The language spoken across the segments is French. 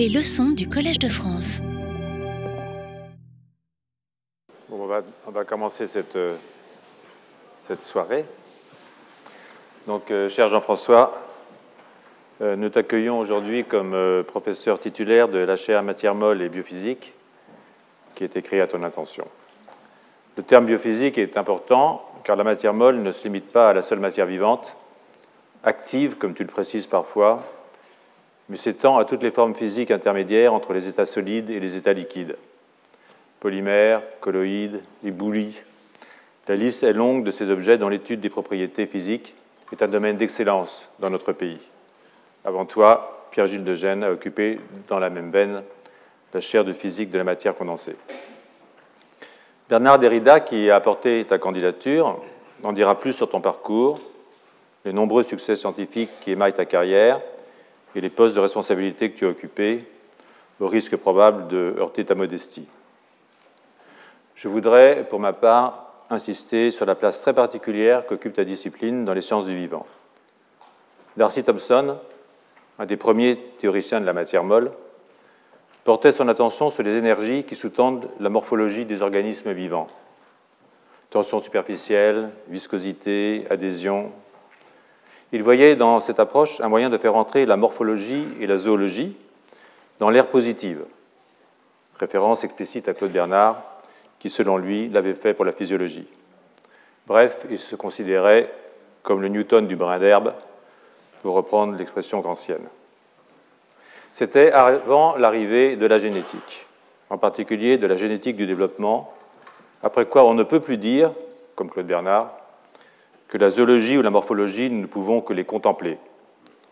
Les leçons du Collège de France. on, va, commencer cette, euh, cette soirée. Donc, euh, cher Jean-François, euh, nous t'accueillons aujourd'hui comme professeur titulaire de la chaire matière molle et biophysique qui est écrit à ton intention. Le terme biophysique est important car la matière molle ne se limite pas à la seule matière vivante, active, comme tu le précises parfois, mais s'étend à toutes les formes physiques intermédiaires entre les états solides et les états liquides. Polymères, colloïdes, éboulis. La liste est longue de ces objets dont l'étude des propriétés physiques est un domaine d'excellence dans notre pays. Avant toi, Pierre-Gilles de Gênes a occupé dans la même veine la chaire de physique de la matière condensée. Bernard Derrida, qui a apporté ta candidature, en dira plus sur ton parcours, les nombreux succès scientifiques qui émaillent ta carrière et les postes de responsabilité que tu as occupés, au risque probable de heurter ta modestie. Je voudrais, pour ma part, insister sur la place très particulière qu'occupe ta discipline dans les sciences du vivant. Darcy Thompson, un des premiers théoriciens de la matière molle, portait son attention sur les énergies qui sous-tendent la morphologie des organismes vivants. Tension superficielle, viscosité, adhésion, il voyait dans cette approche un moyen de faire entrer la morphologie et la zoologie dans l'ère positive. Référence explicite à Claude Bernard, qui selon lui l'avait fait pour la physiologie. Bref, il se considérait comme le Newton du brin d'herbe, pour reprendre l'expression kantienne. C'était avant l'arrivée de la génétique, en particulier de la génétique du développement, après quoi on ne peut plus dire, comme Claude Bernard, que la zoologie ou la morphologie, nous ne pouvons que les contempler.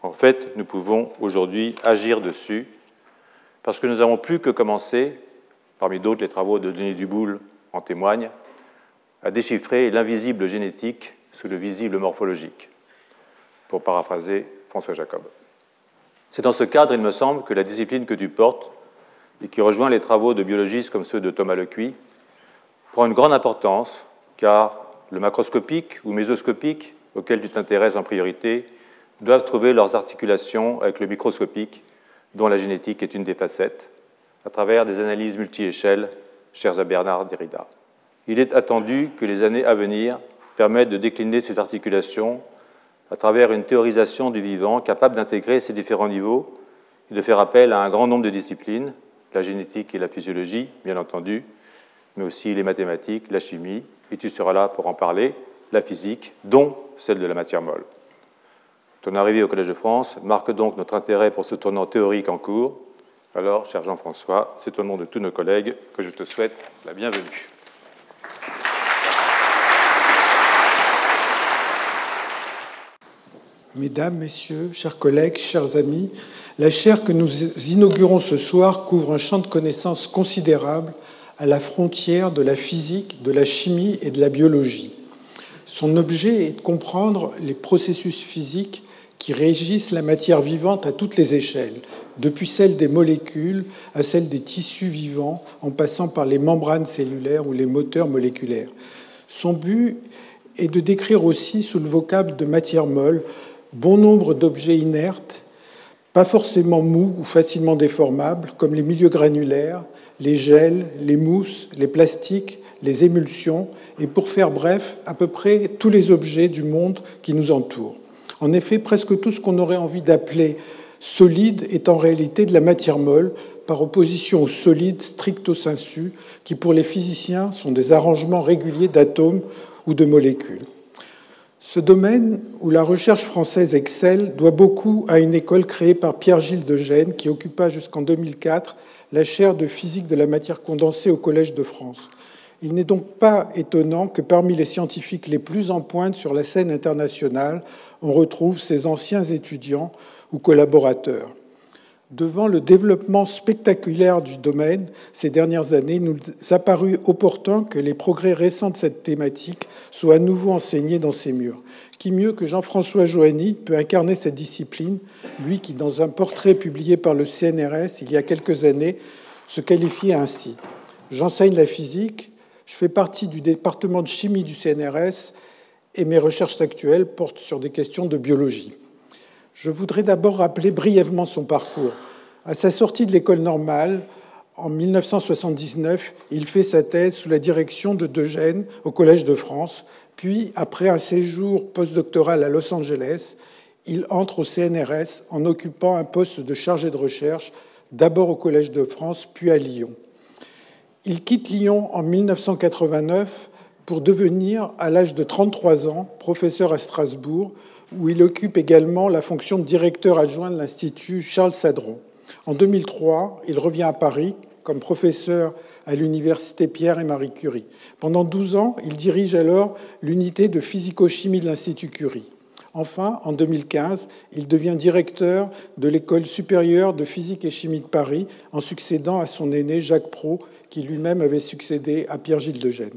En fait, nous pouvons aujourd'hui agir dessus, parce que nous n'avons plus que commencer, parmi d'autres les travaux de Denis Duboul en témoignent, à déchiffrer l'invisible génétique sous le visible morphologique, pour paraphraser François Jacob. C'est dans ce cadre, il me semble, que la discipline que tu portes, et qui rejoint les travaux de biologistes comme ceux de Thomas Lecuy, prend une grande importance, car le macroscopique ou mésoscopique, auquel tu t'intéresses en priorité, doivent trouver leurs articulations avec le microscopique, dont la génétique est une des facettes, à travers des analyses multi-échelles chères à Bernard Derrida. Il est attendu que les années à venir permettent de décliner ces articulations à travers une théorisation du vivant capable d'intégrer ces différents niveaux et de faire appel à un grand nombre de disciplines, la génétique et la physiologie, bien entendu, mais aussi les mathématiques, la chimie, et tu seras là pour en parler, la physique, dont celle de la matière molle. Ton arrivée au Collège de France marque donc notre intérêt pour ce tournant théorique en cours. Alors, cher Jean-François, c'est au nom de tous nos collègues que je te souhaite la bienvenue. Mesdames, Messieurs, chers collègues, chers amis, la chaire que nous inaugurons ce soir couvre un champ de connaissances considérable à la frontière de la physique, de la chimie et de la biologie. Son objet est de comprendre les processus physiques qui régissent la matière vivante à toutes les échelles, depuis celle des molécules à celle des tissus vivants, en passant par les membranes cellulaires ou les moteurs moléculaires. Son but est de décrire aussi, sous le vocable de matière molle, bon nombre d'objets inertes, pas forcément mous ou facilement déformables, comme les milieux granulaires, les gels, les mousses, les plastiques, les émulsions, et pour faire bref, à peu près tous les objets du monde qui nous entourent. En effet, presque tout ce qu'on aurait envie d'appeler solide est en réalité de la matière molle, par opposition aux solides stricto sensu, qui pour les physiciens sont des arrangements réguliers d'atomes ou de molécules. Ce domaine où la recherche française excelle doit beaucoup à une école créée par Pierre-Gilles de Gênes, qui occupa jusqu'en 2004 la chaire de physique de la matière condensée au Collège de France. Il n'est donc pas étonnant que parmi les scientifiques les plus en pointe sur la scène internationale, on retrouve ses anciens étudiants ou collaborateurs. Devant le développement spectaculaire du domaine ces dernières années, nous a paru opportun que les progrès récents de cette thématique soient à nouveau enseignés dans ces murs. Qui mieux que Jean-François Joanny peut incarner cette discipline, lui qui, dans un portrait publié par le CNRS il y a quelques années, se qualifiait ainsi. J'enseigne la physique, je fais partie du département de chimie du CNRS et mes recherches actuelles portent sur des questions de biologie. Je voudrais d'abord rappeler brièvement son parcours. À sa sortie de l'école normale, en 1979, il fait sa thèse sous la direction de Degène au Collège de France, puis, après un séjour postdoctoral à Los Angeles, il entre au CNRS en occupant un poste de chargé de recherche, d'abord au Collège de France, puis à Lyon. Il quitte Lyon en 1989 pour devenir, à l'âge de 33 ans, professeur à Strasbourg, où il occupe également la fonction de directeur adjoint de l'Institut Charles Sadron. En 2003, il revient à Paris comme professeur à l'université Pierre et Marie Curie. Pendant 12 ans, il dirige alors l'unité de physico-chimie de l'Institut Curie. Enfin, en 2015, il devient directeur de l'École supérieure de physique et chimie de Paris en succédant à son aîné Jacques Pro, qui lui-même avait succédé à Pierre-Gilles de Gênes.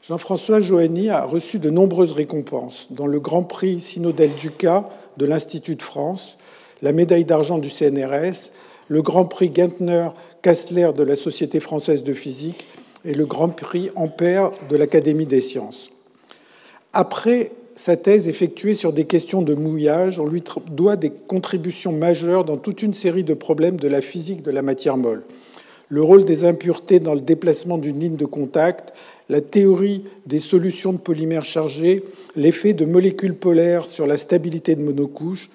Jean-François Joanny a reçu de nombreuses récompenses, dont le Grand Prix Synodel Ducas de l'Institut de France, la médaille d'argent du CNRS, le Grand Prix Gentner Kastler de la Société française de physique et le Grand Prix Ampère de l'Académie des sciences. Après sa thèse effectuée sur des questions de mouillage, on lui doit des contributions majeures dans toute une série de problèmes de la physique de la matière molle. Le rôle des impuretés dans le déplacement d'une ligne de contact, la théorie des solutions de polymères chargés, l'effet de molécules polaires sur la stabilité de monocouches,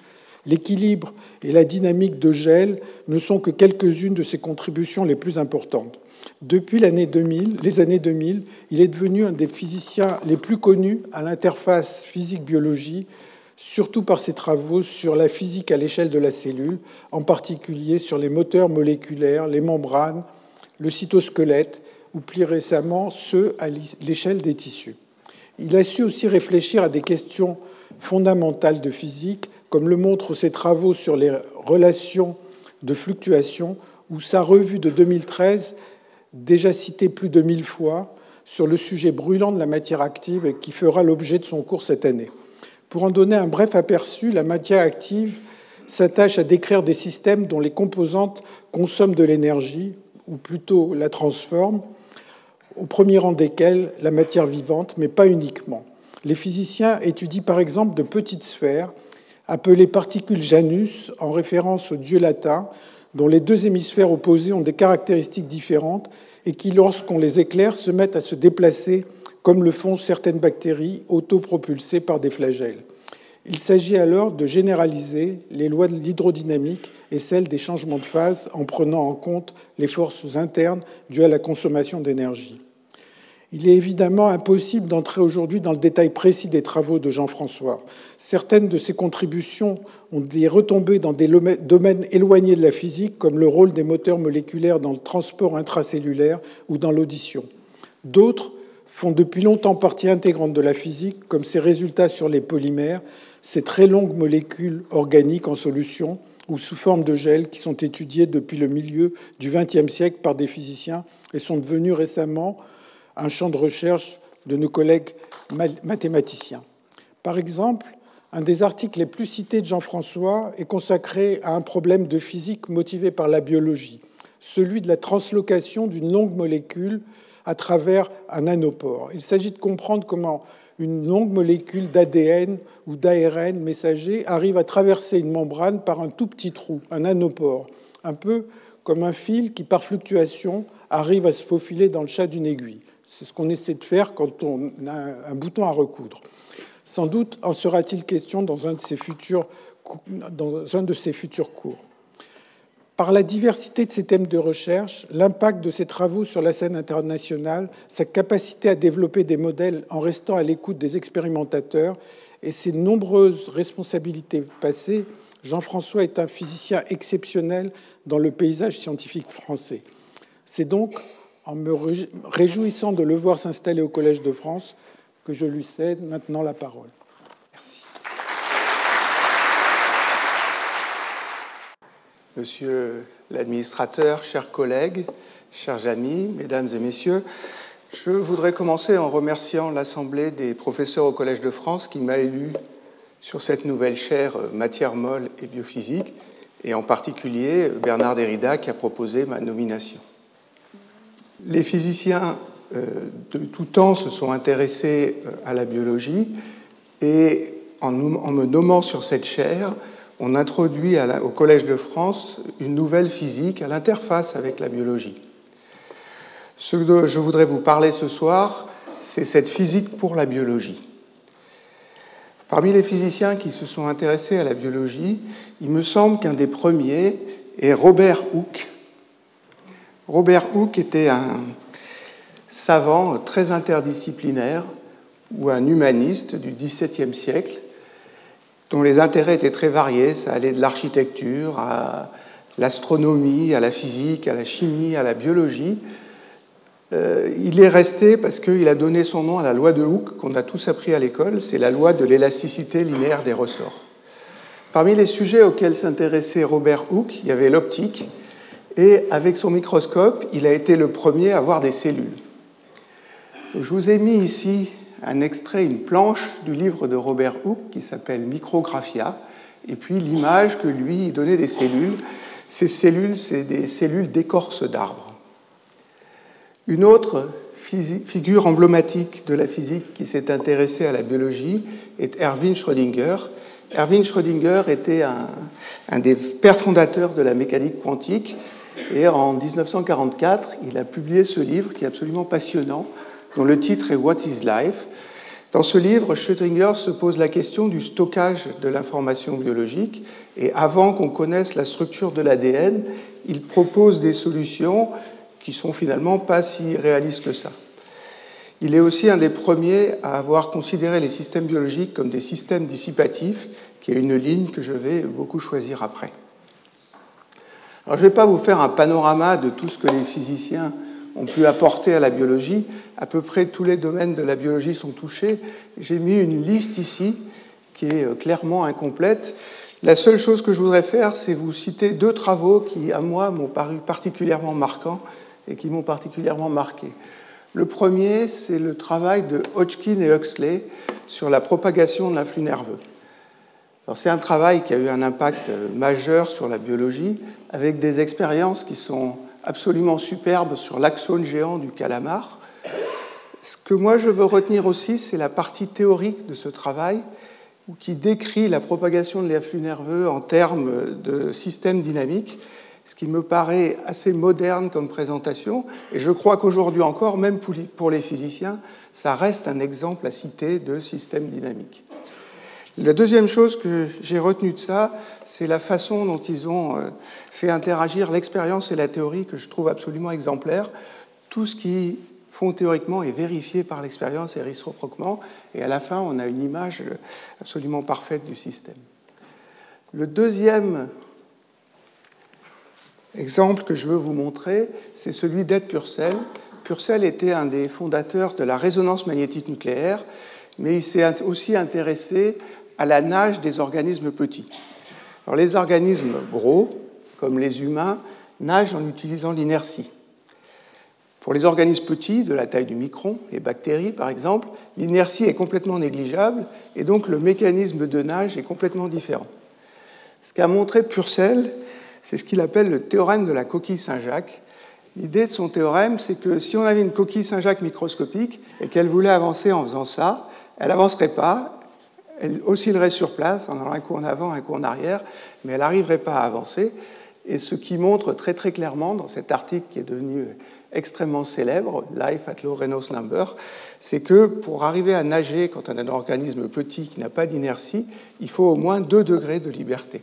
l'équilibre et la dynamique de gel ne sont que quelques-unes de ses contributions les plus importantes. Depuis l'année 2000, les années 2000, il est devenu un des physiciens les plus connus à l'interface physique-biologie, surtout par ses travaux sur la physique à l'échelle de la cellule, en particulier sur les moteurs moléculaires, les membranes, le cytosquelette ou plus récemment ceux à l'échelle des tissus. Il a su aussi réfléchir à des questions fondamentales de physique, comme le montrent ses travaux sur les relations de fluctuation ou sa revue de 2013, déjà citée plus de mille fois, sur le sujet brûlant de la matière active qui fera l'objet de son cours cette année. Pour en donner un bref aperçu, la matière active s'attache à décrire des systèmes dont les composantes consomment de l'énergie, ou plutôt la transforment, au premier rang desquels la matière vivante, mais pas uniquement. Les physiciens étudient par exemple de petites sphères appelées particules Janus, en référence au dieu latin, dont les deux hémisphères opposés ont des caractéristiques différentes et qui, lorsqu'on les éclaire, se mettent à se déplacer comme le font certaines bactéries autopropulsées par des flagelles. Il s'agit alors de généraliser les lois de l'hydrodynamique et celles des changements de phase en prenant en compte les forces internes dues à la consommation d'énergie. Il est évidemment impossible d'entrer aujourd'hui dans le détail précis des travaux de Jean-François. Certaines de ses contributions ont des retombées dans des domaines éloignés de la physique, comme le rôle des moteurs moléculaires dans le transport intracellulaire ou dans l'audition. D'autres font depuis longtemps partie intégrante de la physique, comme ses résultats sur les polymères, ces très longues molécules organiques en solution ou sous forme de gel qui sont étudiées depuis le milieu du XXe siècle par des physiciens et sont devenus récemment un champ de recherche de nos collègues mathématiciens. Par exemple, un des articles les plus cités de Jean-François est consacré à un problème de physique motivé par la biologie, celui de la translocation d'une longue molécule à travers un nanopore. Il s'agit de comprendre comment une longue molécule d'ADN ou d'ARN messager arrive à traverser une membrane par un tout petit trou, un nanopore, un peu comme un fil qui, par fluctuation, arrive à se faufiler dans le chat d'une aiguille. C'est ce qu'on essaie de faire quand on a un bouton à recoudre. Sans doute en sera-t-il question dans un de ces futurs, dans un de ces futurs cours. Par la diversité de ses thèmes de recherche, l'impact de ses travaux sur la scène internationale, sa capacité à développer des modèles en restant à l'écoute des expérimentateurs et ses nombreuses responsabilités passées, Jean-François est un physicien exceptionnel dans le paysage scientifique français. C'est donc en me réjouissant de le voir s'installer au Collège de France, que je lui cède maintenant la parole. Merci. Monsieur l'administrateur, chers collègues, chers amis, mesdames et messieurs, je voudrais commencer en remerciant l'Assemblée des professeurs au Collège de France qui m'a élu sur cette nouvelle chaire euh, matière molle et biophysique, et en particulier Bernard Derrida qui a proposé ma nomination. Les physiciens euh, de tout temps se sont intéressés euh, à la biologie et en me nommant sur cette chaire on introduit au Collège de France une nouvelle physique à l'interface avec la biologie. Ce dont je voudrais vous parler ce soir, c'est cette physique pour la biologie. Parmi les physiciens qui se sont intéressés à la biologie, il me semble qu'un des premiers est Robert Hooke. Robert Hooke était un savant très interdisciplinaire ou un humaniste du XVIIe siècle dont les intérêts étaient très variés. Ça allait de l'architecture à l'astronomie, à la physique, à la chimie, à la biologie. Euh, il est resté parce qu'il a donné son nom à la loi de Hooke qu'on a tous appris à l'école, c'est la loi de l'élasticité linéaire des ressorts. Parmi les sujets auxquels s'intéressait Robert Hooke, il y avait l'optique, et avec son microscope, il a été le premier à voir des cellules. Je vous ai mis ici un extrait, une planche du livre de Robert Hooke qui s'appelle Micrographia, et puis l'image que lui donnait des cellules. Ces cellules, c'est des cellules d'écorce d'arbres. Une autre figure emblématique de la physique qui s'est intéressée à la biologie est Erwin Schrödinger. Erwin Schrödinger était un, un, des pères fondateurs de la mécanique quantique et en 1944, il a publié ce livre qui est absolument passionnant, dont le titre est What is Life? Dans ce livre, Schrödinger se pose la question du stockage de l'information biologique et avant qu'on connaisse la structure de l'ADN, il propose des solutions qui sont finalement pas si réalistes que ça. Il est aussi un des premiers à avoir considéré les systèmes biologiques comme des systèmes dissipatifs, qui est une ligne que je vais beaucoup choisir après. Je ne vais pas vous faire un panorama de tout ce que les physiciens ont pu apporter à la biologie. À peu près tous les domaines de la biologie sont touchés. J'ai mis une liste ici qui est euh, clairement incomplète. La seule chose que je voudrais faire, c'est vous citer deux travaux qui, à moi, m'ont paru particulièrement marquants et qui m'ont particulièrement marqué. Le premier, c'est le travail de Hodgkin et Huxley sur la propagation de l'influx nerveux. C'est un travail qui a eu un impact euh, majeur sur la biologie, avec des expériences qui sont absolument superbes sur l'axone géant du calamar. Ce que moi je veux retenir aussi, c'est la partie théorique de ce travail, qui décrit la propagation de l'influx nerveux en termes de système dynamique ce qui me paraît assez moderne comme présentation. Et je crois qu'aujourd'hui encore, même pour les physiciens, ça reste un exemple à citer de système dynamique. La deuxième chose que j'ai retenue de ça, c'est la façon dont ils ont euh, fait interagir l'expérience et la théorie que je trouve absolument exemplaire. Tout ce qui font théoriquement est vérifié par l'expérience et réciproquement, et à la fin, on a une image absolument parfaite du système. Le deuxième Exemple que je veux vous montrer, c'est celui d'Ed Purcell. Purcell était un des fondateurs de la résonance magnétique nucléaire, mais il s'est aussi intéressé à la nage des organismes petits. Alors, les organismes gros, comme les humains, nagent en utilisant l'inertie. Pour les organismes petits, de la taille du micron, les bactéries par exemple, l'inertie est complètement négligeable et donc le mécanisme de nage est complètement différent. Ce qu'a montré Purcell, c'est ce qu'il appelle le théorème de la coquille Saint-Jacques. L'idée de son théorème, c'est que si on avait une coquille Saint-Jacques microscopique et qu'elle voulait avancer en faisant ça, elle n'avancerait pas, elle oscillerait sur place en allant un coup en avant, un coup en arrière, mais elle n'arriverait pas à avancer. Et ce qui montre très très clairement dans cet article qui est devenu extrêmement célèbre, Life at Low Reynolds Number, c'est que pour arriver à nager quand on a un organisme petit qui n'a pas d'inertie, il faut au moins 2 degrés de liberté.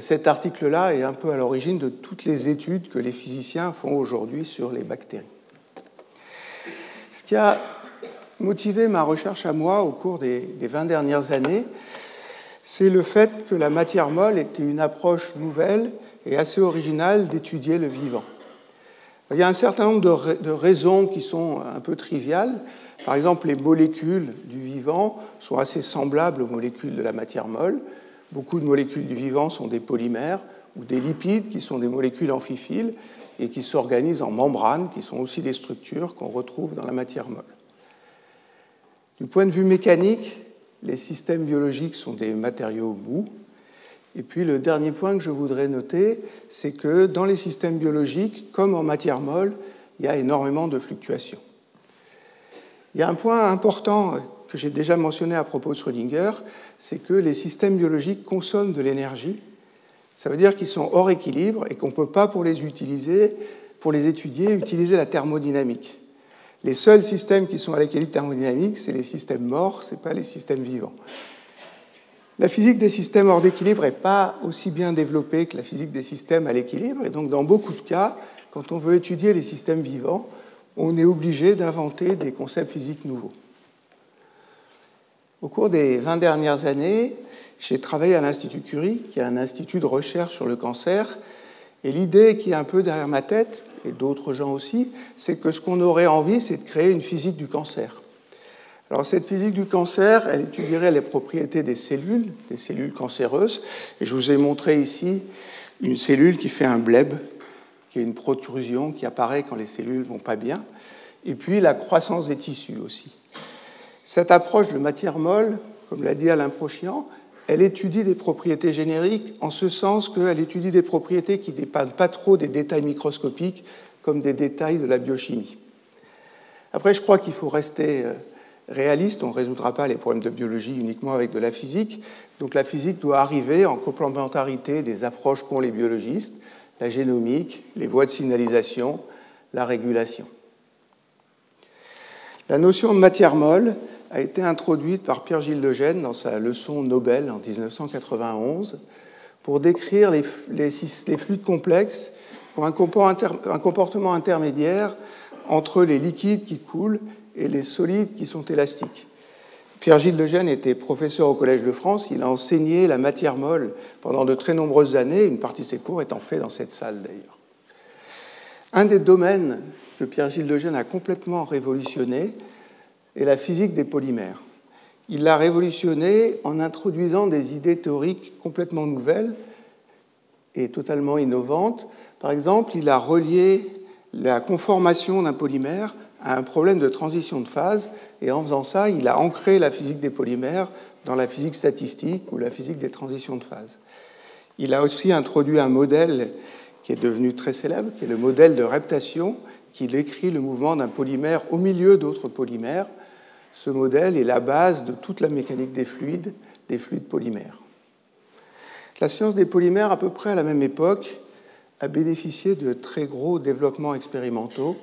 Cet article-là est un peu à l'origine de toutes les études que les physiciens font aujourd'hui sur les bactéries. Ce a motivé ma recherche à moi au cours des, 20 dernières années, c'est le fait que la matière molle était une approche nouvelle et assez originale d'étudier le vivant. Il y a un certain nombre de, raisons qui sont un peu triviales. Par exemple, les molécules du vivant sont assez semblables aux molécules de la matière molle. Beaucoup de molécules du vivant sont des polymères ou des lipides qui sont des molécules amphiphiles et qui s'organisent en membranes, qui sont aussi des structures qu'on retrouve dans la matière molle. Du point de vue mécanique, les systèmes biologiques sont des matériaux mous. Et puis le dernier point que je voudrais noter, c'est que dans les systèmes biologiques, comme en matière molle, il y a énormément de fluctuations. Il y a un point important que j'ai déjà mentionné à propos de Schrödinger, c'est que les systèmes biologiques consomment de l'énergie. Ça veut dire qu'ils sont hors équilibre et qu'on ne peut pas, pour les utiliser, pour les étudier, utiliser la thermodynamique. Les seuls systèmes qui sont à l'équilibre thermodynamique, c'est les systèmes morts, ce n'est pas les systèmes vivants. La physique des systèmes hors d'équilibre n'est pas aussi bien développée que la physique des systèmes à l'équilibre, et donc dans beaucoup de cas, quand on veut étudier les systèmes vivants, on est obligé d'inventer des concepts physiques nouveaux. Au cours des 20 dernières années, j'ai travaillé à l'Institut Curie, qui est un institut de recherche sur le cancer, et l'idée qui est un peu derrière ma tête, et d'autres gens aussi, c'est que ce qu'on aurait envie, c'est de créer une physique du cancer. Alors cette physique du cancer, elle étudierait les propriétés des cellules, des cellules cancéreuses, et je vous ai montré ici une cellule qui fait un bleb, qui est une protrusion qui apparaît quand les cellules vont pas bien, et puis la croissance des tissus aussi. Cette approche de matière molle, comme l'a dit Alain Prochian, elle étudie des propriétés génériques en ce sens qu'elle étudie des propriétés qui ne dépendent pas trop des détails microscopiques comme des détails de la biochimie. Après, je crois qu'il faut rester euh, réaliste, on ne résoudra pas les problèmes de biologie uniquement avec de la physique, donc la physique doit arriver en complémentarité des approches qu'ont les biologistes, la génomique, les voies de signalisation, la régulation. La notion de matière molle, a été introduite par Pierre-Gilles Lejeune dans sa leçon Nobel en 1991 pour décrire les, fluides complexes pour un comportement intermédiaire entre les liquides qui coulent et les solides qui sont élastiques. Pierre-Gilles Lejeune était professeur au Collège de France. Il a enseigné la matière molle pendant de très nombreuses années, une partie de ses cours étant fait dans cette salle d'ailleurs. Un des domaines que Pierre-Gilles Lejeune a complètement révolutionné, et la physique des polymères. Il l'a révolutionné en introduisant des idées théoriques complètement nouvelles et totalement innovantes. Par exemple, il a relié la conformation d'un polymère à un problème de transition de phase, et en faisant ça, il a ancré la physique des polymères dans la physique statistique ou la physique des transitions de phase. Il a aussi introduit un modèle qui est devenu très célèbre, qui est le modèle de reptation, qui décrit le mouvement d'un polymère au milieu d'autres polymères, ce modèle est la base de toute la mécanique des fluides, des fluides polymères. La science des polymères, à peu près à la même époque, a bénéficié de très gros développements expérimentaux,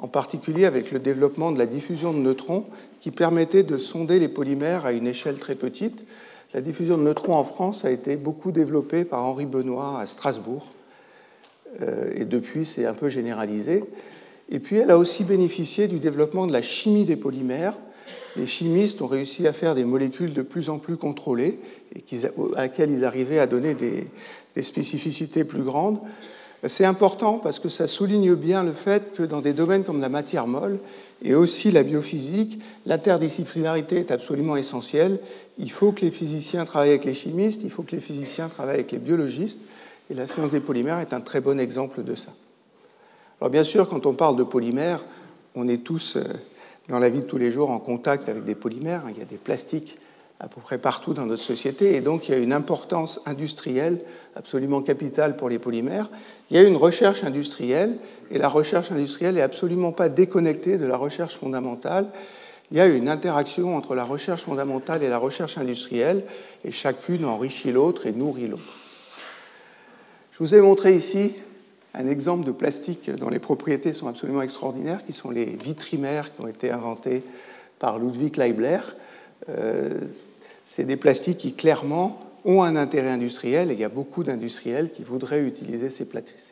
en particulier avec le développement de la diffusion de neutrons qui permettait de sonder les polymères à une échelle très petite. La diffusion de neutrons en France a été beaucoup développée par Henri Benoît à Strasbourg, euh, et depuis c'est un peu généralisé. Et puis elle a aussi bénéficié du développement de la chimie des polymères, les chimistes ont réussi à faire des molécules de plus en plus contrôlées et à laquelle ils arrivaient à donner des, spécificités plus grandes. C'est important parce que ça souligne bien le fait que dans des domaines comme la matière molle et aussi la biophysique, l'interdisciplinarité est absolument essentielle. Il faut que les physiciens travaillent avec les chimistes, il faut que les physiciens travaillent avec les biologistes, et la science des polymères est un très bon exemple de ça. Alors bien sûr, quand on parle de polymères, on est tous euh, dans la vie de tous les jours en contact avec des polymères. Il y a des plastiques à peu près partout dans notre société, et donc il y a une importance industrielle absolument capitale pour les polymères. Il y a une recherche industrielle, et la recherche industrielle n'est absolument pas déconnectée de la recherche fondamentale. Il y a une interaction entre la recherche fondamentale et la recherche industrielle, et chacune enrichit l'autre et nourrit l'autre. Je vous ai montré ici un exemple de plastique dont les propriétés sont absolument extraordinaires, qui sont les vitrimères qui ont été inventés par Ludwig Leibler. Euh, c'est des plastiques qui clairement ont un intérêt industriel et il y a beaucoup d'industriels qui voudraient utiliser ces,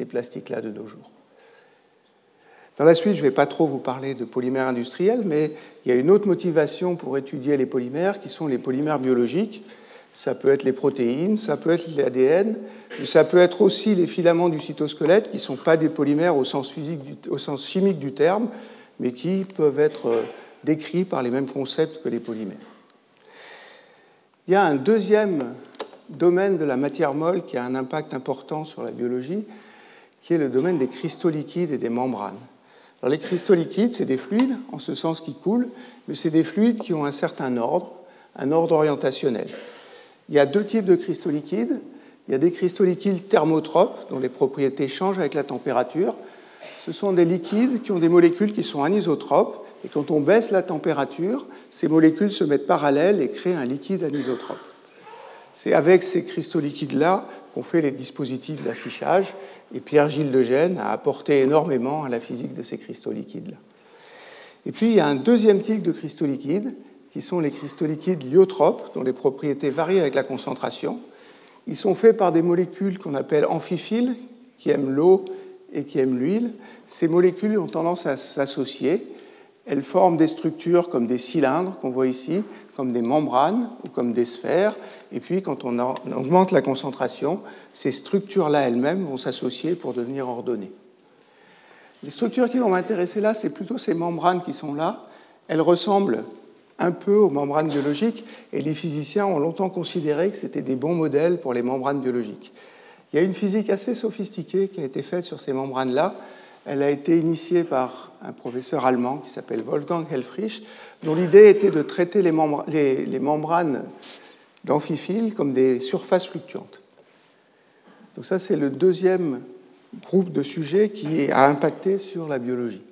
plastiques-là de nos jours. Dans la suite, je ne vais pas trop vous parler de polymères industriels, mais il y a une autre motivation pour étudier les polymères qui sont les polymères biologiques. Ça peut être les protéines, ça peut être l'ADN, ça peut être aussi les filaments du cytosquelette qui ne sont pas des polymères au sens, physique au sens chimique du terme, mais qui peuvent être euh, décrits par les mêmes concepts que les polymères. Il y a un deuxième domaine de la matière molle qui a un impact important sur la biologie, qui est le domaine des cristaux liquides et des membranes. Alors les cristaux liquides, c'est des fluides, en ce sens qui coulent, mais c'est des fluides qui ont un certain ordre, un ordre orientationnel. Il y a deux types de cristaux liquides. Il y a des cristaux liquides thermotropes, dont les propriétés changent avec la température. Ce sont des liquides qui ont des molécules qui sont anisotropes, Et quand on baisse la température, ces molécules se mettent parallèles et créent un liquide anisotrope. C'est avec ces cristaux liquides-là qu'on fait les dispositifs d'affichage. Et Pierre-Gilles Lejeune a apporté énormément à la physique de ces cristaux liquides-là. Et puis, il y a un deuxième type de cristaux liquides, qui sont les cristaux liquides lyotropes, dont les propriétés varient avec la concentration. Ils sont faits par des molécules qu'on appelle amphiphiles, qui aiment l'eau et qui aiment l'huile. Ces molécules ont tendance à s'associer. Elles forment des structures comme des cylindres qu'on voit ici, comme des membranes ou comme des sphères. Et puis, quand on augmente la concentration, ces structures-là elles-mêmes vont s'associer pour devenir ordonnées. Les structures qui vont m'intéresser là, c'est plutôt ces membranes qui sont là. Elles ressemblent un peu aux membranes biologiques et les physiciens ont longtemps considéré que c'était des bons modèles pour les membranes biologiques. Il y a une physique assez sophistiquée qui a été faite sur ces membranes-là. Elle a été initiée par un professeur allemand qui s'appelle Wolfgang Helfrich, dont l'idée était de traiter les, membranes d'amphiphiles comme des surfaces fluctuantes. Donc ça, c'est le deuxième groupe de sujets qui a impacté sur la biologie.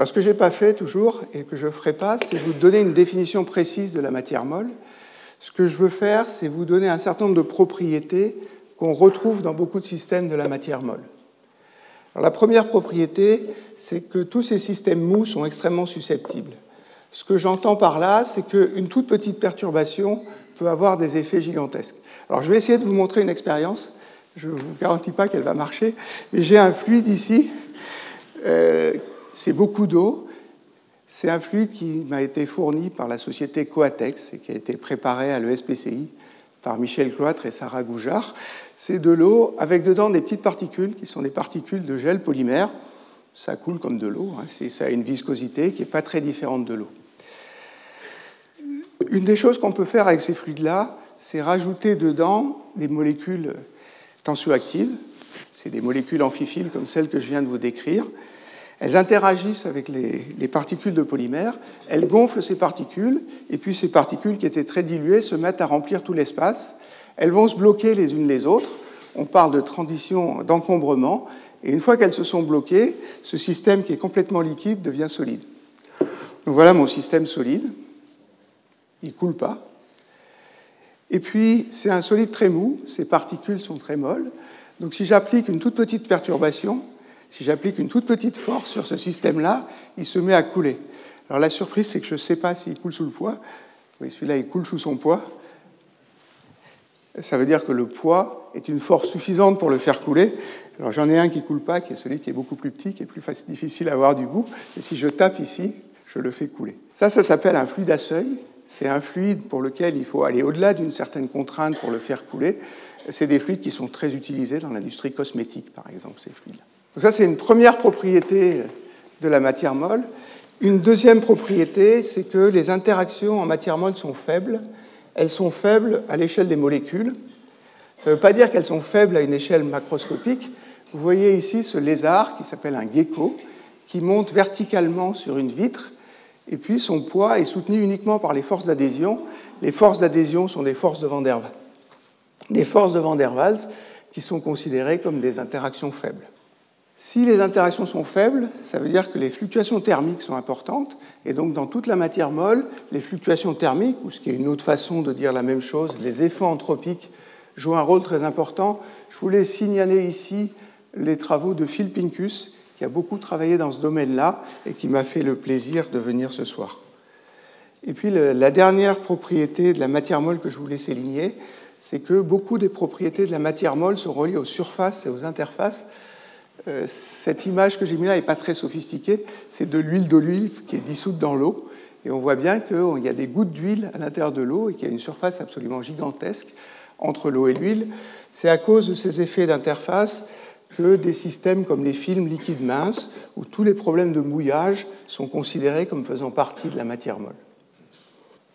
Alors ce que je n'ai pas fait toujours et que je ne ferai pas, c'est vous donner une définition précise de la matière molle. Ce que je veux faire, c'est vous donner un certain nombre de propriétés qu'on retrouve dans beaucoup de systèmes de la matière molle. Alors, la première propriété, c'est que tous ces systèmes mous sont extrêmement susceptibles. Ce que j'entends par là, c'est qu'une toute petite perturbation peut avoir des effets gigantesques. Alors je vais essayer de vous montrer une expérience. Je ne vous garantis pas qu'elle va marcher, mais j'ai un fluide ici. Euh, c'est beaucoup d'eau. C'est un fluide qui m'a été fourni par la société Coatex et qui a été préparé à l'ESPCI par Michel Cloître et Sarah Goujard. C'est de l'eau avec dedans des petites particules qui sont des particules de gel polymère. Ça coule comme de l'eau. Hein. Ça a une viscosité qui n'est pas très différente de l'eau. Une des choses qu'on peut faire avec ces fluides-là, c'est rajouter dedans des molécules tensioactives. C'est des molécules amphiphiles comme celles que je viens de vous décrire. Elles interagissent avec les, particules de polymère, elles gonflent ces particules, et puis ces particules qui étaient très diluées se mettent à remplir tout l'espace. Elles vont se bloquer les unes les autres. On parle de transition d'encombrement, et une fois qu'elles se sont bloquées, ce système qui est complètement liquide devient solide. Donc voilà mon système solide. Il ne coule pas. Et puis, c'est un solide très mou, ces particules sont très molles. Donc si j'applique une toute petite perturbation, si j'applique une toute petite force sur ce système-là, il se met à couler. Alors la surprise, c'est que je ne sais pas s'il coule sous le poids. Oui, celui-là, il coule sous son poids. Ça veut dire que le poids est une force suffisante pour le faire couler. Alors j'en ai un qui ne coule pas, qui est celui qui est beaucoup plus petit, qui est plus difficile à avoir du bout. Et si je tape ici, je le fais couler. Ça, ça s'appelle un fluide à seuil. C'est un fluide pour lequel il faut aller au-delà d'une certaine contrainte pour le faire couler. C'est des fluides qui sont très utilisés dans l'industrie cosmétique, par exemple, ces fluides-là. Donc ça, c'est une première propriété de la matière molle. Une deuxième propriété, c'est que les interactions en matière molle sont faibles. Elles sont faibles à l'échelle des molécules. Ça ne veut pas dire qu'elles sont faibles à une échelle macroscopique. Vous voyez ici ce lézard qui s'appelle un gecko, qui monte verticalement sur une vitre, et puis son poids est soutenu uniquement par les forces d'adhésion. Les forces d'adhésion sont des forces de Van der Waals. Des forces de Van der Waals qui sont considérées comme des interactions faibles. Si les interactions sont faibles, ça veut dire que les fluctuations thermiques sont importantes, et donc dans toute la matière molle, les fluctuations thermiques, ou ce qui est une autre façon de dire la même chose, les effets anthropiques, jouent un rôle très important. Je voulais signaler ici les travaux de Phil Pincus, qui a beaucoup travaillé dans ce domaine-là et qui m'a fait le plaisir de venir ce soir. Et puis la dernière propriété de la matière molle que je voulais souligner, c'est que beaucoup des propriétés de la matière molle sont reliées aux surfaces et aux interfaces cette image que j'ai mise là n'est pas très sophistiquée. C'est de l'huile d'olive qui est dissoute dans l'eau. Et on voit bien qu'il y a des gouttes d'huile à l'intérieur de l'eau et qu'il y a une surface absolument gigantesque entre l'eau et l'huile. C'est à cause de ces effets d'interface que des systèmes comme les films liquides minces, où tous les problèmes de mouillage sont considérés comme faisant partie de la matière molle.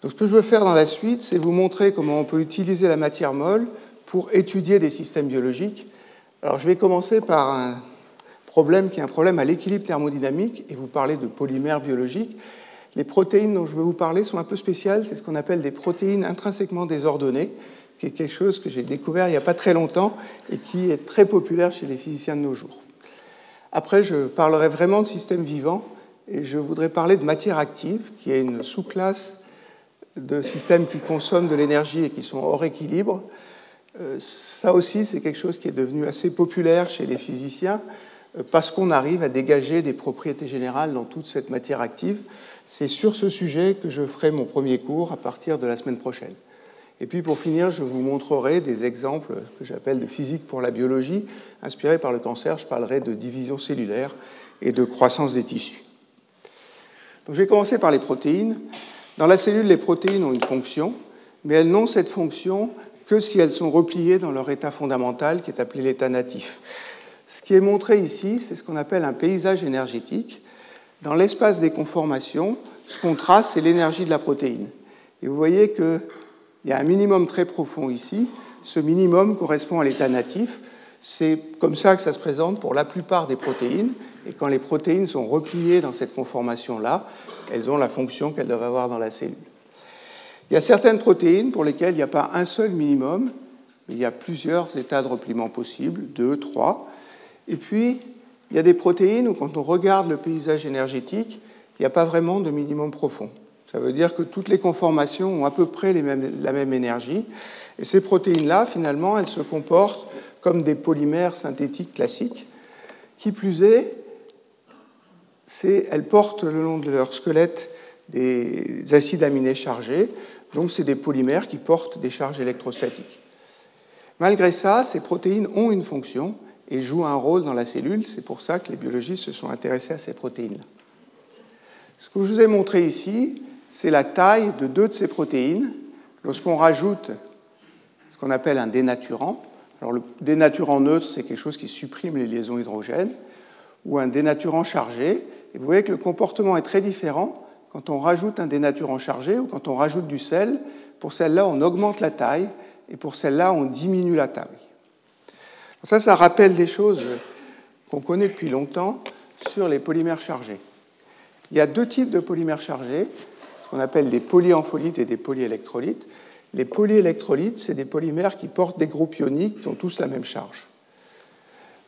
Donc ce que je veux faire dans la suite, c'est vous montrer comment on peut utiliser la matière molle pour étudier des systèmes biologiques. Alors je vais commencer par un problème qui est un problème à l'équilibre thermodynamique, et vous parlez de polymères biologiques. Les protéines dont je vais vous parler sont un peu spéciales, c'est ce qu'on appelle des protéines intrinsèquement désordonnées, qui est quelque chose que j'ai découvert il n'y a pas très longtemps et qui est très populaire chez les physiciens de nos jours. Après, je parlerai vraiment de systèmes vivants et je voudrais parler de matière active, qui est une sous-classe de systèmes qui consomment de l'énergie et qui sont hors équilibre. Euh, ça aussi, c'est quelque chose qui est devenu assez populaire chez les physiciens parce qu'on arrive à dégager des propriétés générales dans toute cette matière active. C'est sur ce sujet que je ferai mon premier cours à partir de la semaine prochaine. Et puis pour finir, je vous montrerai des exemples que j'appelle de physique pour la biologie. Inspirés par le cancer, je parlerai de division cellulaire et de croissance des tissus. Donc je vais commencer par les protéines. Dans la cellule, les protéines ont une fonction, mais elles n'ont cette fonction que si elles sont repliées dans leur état fondamental qui est appelé l'état natif. Ce qui est montré ici, c'est ce qu'on appelle un paysage énergétique. Dans l'espace des conformations, ce qu'on trace, c'est l'énergie de la protéine. Et vous voyez qu'il y a un minimum très profond ici. Ce minimum correspond à l'état natif. C'est comme ça que ça se présente pour la plupart des protéines. Et quand les protéines sont repliées dans cette conformation-là, elles ont la fonction qu'elles doivent avoir dans la cellule. Il y a certaines protéines pour lesquelles il n'y a pas un seul minimum, mais il y a plusieurs états de repliement possibles, deux, trois. Et puis, il y a des protéines où, quand on regarde le paysage énergétique, il n'y a pas vraiment de minimum profond. Ça veut dire que toutes les conformations ont à peu près la même énergie. Et ces protéines-là, finalement, elles se comportent comme des polymères synthétiques classiques. Qui plus est, elles portent le long de leur squelette des acides aminés chargés, donc c'est des polymères qui portent des charges électrostatiques. Malgré ça, ces protéines ont une fonction et jouent un rôle dans la cellule, c'est pour ça que les biologistes se sont intéressés à ces protéines. Ce que je vous ai montré ici, c'est la taille de deux de ces protéines lorsqu'on rajoute ce qu'on appelle un dénaturant. Alors le dénaturant neutre, c'est quelque chose qui supprime les liaisons hydrogènes, ou un dénaturant chargé, et vous voyez que le comportement est très différent quand on rajoute un dénaturant chargé ou quand on rajoute du sel. Pour celle-là, on augmente la taille et pour celle-là, on diminue la taille. Ça, ça rappelle des choses qu'on connaît depuis longtemps sur les polymères chargés. Il y a deux types de polymères chargés, ce qu'on appelle des polyampholytes et des polyélectrolytes. Les polyélectrolytes, c'est des polymères qui portent des groupes ioniques qui ont tous la même charge.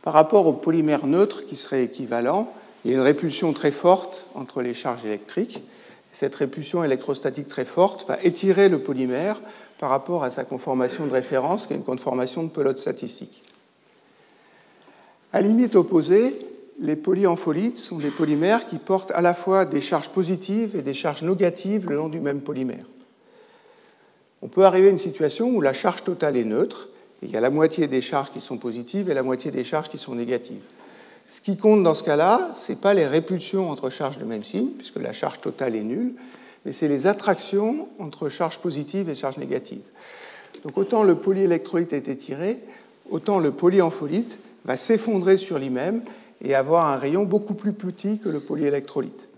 Par rapport aux polymères neutres qui seraient équivalents, il y a une répulsion très forte entre les charges électriques. Cette répulsion électrostatique très forte va étirer le polymère par rapport à sa conformation de référence, qui est une conformation de pelote statistique. À limite opposée, les polyampholytes sont des polymères qui portent à la fois des charges positives et des charges négatives le long du même polymère. On peut arriver à une situation où la charge totale est neutre, et il y a la moitié des charges qui sont positives et la moitié des charges qui sont négatives. Ce qui compte dans ce cas-là, ce n'est pas les répulsions entre charges de même signe, puisque la charge totale est nulle, mais c'est les attractions entre charges positives et charges négatives. Donc autant le polyélectrolyte est étiré, autant le polyampholyte va s'effondrer sur lui-même et avoir un rayon beaucoup plus petit que le polyélectrolyte.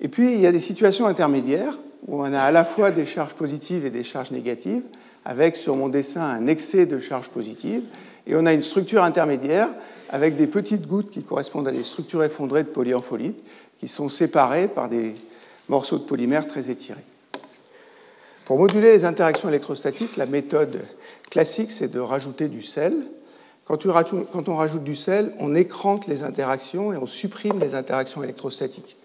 Et puis, il y a des situations intermédiaires où on a à la fois des charges positives et des charges négatives, avec sur mon dessin un excès de charges positives, et on a une structure intermédiaire avec des petites gouttes qui correspondent à des structures effondrées de polyampholytes, qui sont séparées par des morceaux de polymère très étirés. Pour moduler les interactions électrostatiques, la méthode classique, c'est de rajouter du sel. Quand, on rajoute du sel, on écrante les interactions et on supprime les interactions électrostatiques.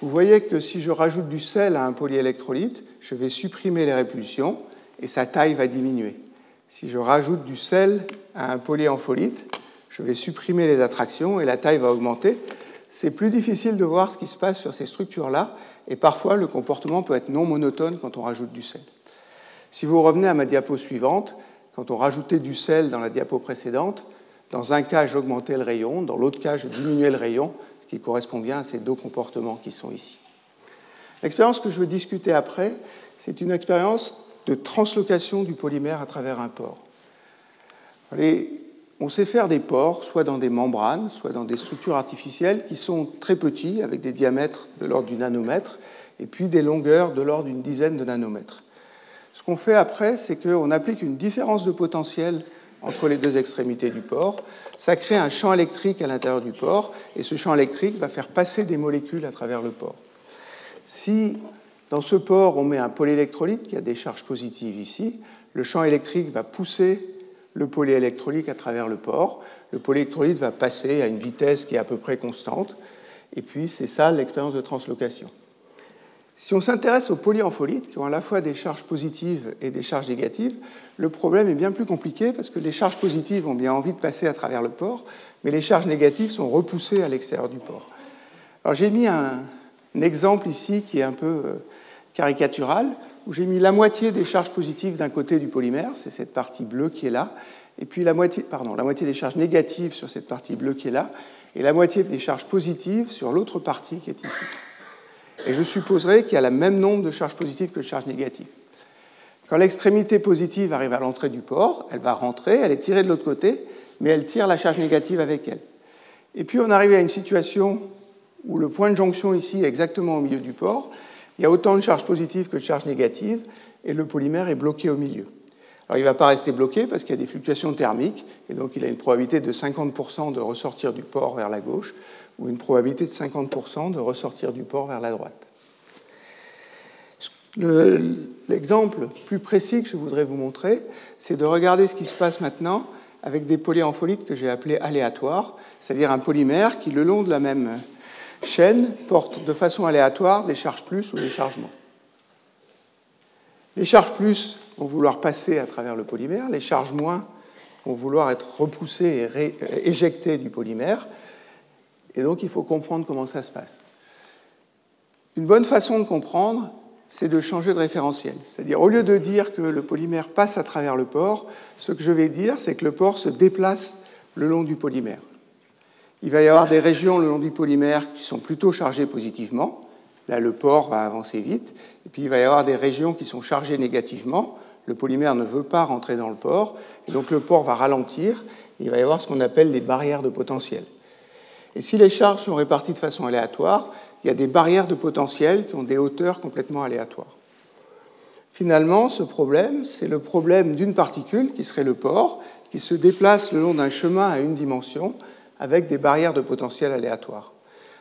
Vous voyez que si je rajoute du sel à un polyélectrolyte, je vais supprimer les répulsions et sa taille va diminuer. Si je rajoute du sel à un polyampholyte, je vais supprimer les attractions et la taille va augmenter. C'est plus difficile de voir ce qui se passe sur ces structures-là, et parfois le comportement peut être non monotone quand on rajoute du sel. Si vous revenez à ma diapo suivante, quand on rajoutait du sel dans la diapo précédente, dans un cas j'augmentais le rayon, dans l'autre cas je diminuais le rayon, ce qui correspond bien à ces deux comportements qui sont ici. L'expérience que je veux discuter après, c'est une expérience de translocation du polymère à travers un pore. On sait faire des pores, soit dans des membranes, soit dans des structures artificielles qui sont très petits, avec des diamètres de l'ordre du nanomètre, et puis des longueurs de l'ordre d'une dizaine de nanomètres. Ce qu'on fait après, c'est qu'on applique une différence de potentiel entre les deux extrémités du pore. Ça crée un champ électrique à l'intérieur du pore, et ce champ électrique va faire passer des molécules à travers le pore. Si dans ce pore, on met un polyélectrolyte qui a des charges positives ici, le champ électrique va pousser le polyélectrolyte à travers le pore. Le polyélectrolyte va passer à une vitesse qui est à peu près constante. Et puis, c'est ça l'expérience de translocation. Si on s'intéresse aux polyampholytes, qui ont à la fois des charges positives et des charges négatives, le problème est bien plus compliqué parce que les charges positives ont bien envie de passer à travers le port, mais les charges négatives sont repoussées à l'extérieur du port. Alors j'ai mis un, exemple ici qui est un peu euh, caricatural, où j'ai mis la moitié des charges positives d'un côté du polymère, c'est cette partie bleue qui est là, et puis la moitié, pardon, la moitié des charges négatives sur cette partie bleue qui est là, et la moitié des charges positives sur l'autre partie qui est ici. Et je supposerai qu'il y a le même nombre de charges positives que de charges négatives. Quand l'extrémité positive arrive à l'entrée du port, elle va rentrer, elle est tirée de l'autre côté, mais elle tire la charge négative avec elle. Et puis on arrive à une situation où le point de jonction ici est exactement au milieu du port. Il y a autant de charges positives que de charges négatives, et le polymère est bloqué au milieu. Alors il ne va pas rester bloqué parce qu'il y a des fluctuations thermiques, et donc il a une probabilité de 50% de ressortir du port vers la gauche, ou une probabilité de 50% de ressortir du port vers la droite. L'exemple plus précis que je voudrais vous montrer, c'est de regarder ce qui se passe maintenant avec des polyampholytes que j'ai appelés aléatoires, c'est-à-dire un polymère qui, le long de la même chaîne, porte de façon aléatoire des charges plus ou des charges moins. Les charges plus vont vouloir passer à travers le polymère, les charges moins vont vouloir être repoussées et éjectées du polymère, et donc il faut comprendre comment ça se passe. Une bonne façon de comprendre, c'est de changer de référentiel. C'est-à-dire, au lieu de dire que le polymère passe à travers le port, ce que je vais dire, c'est que le port se déplace le long du polymère. Il va y avoir des régions le long du polymère qui sont plutôt chargées positivement. Là, le port va avancer vite. Et puis, il va y avoir des régions qui sont chargées négativement. Le polymère ne veut pas rentrer dans le port. Et donc, le port va ralentir. il va y avoir ce qu'on appelle les barrières de potentiel. Et si les charges sont réparties de façon aléatoire, il y a des barrières de potentiel qui ont des hauteurs complètement aléatoires. Finalement, ce problème, c'est le problème d'une particule, qui serait le port, qui se déplace le long d'un chemin à une dimension avec des barrières de potentiel aléatoires.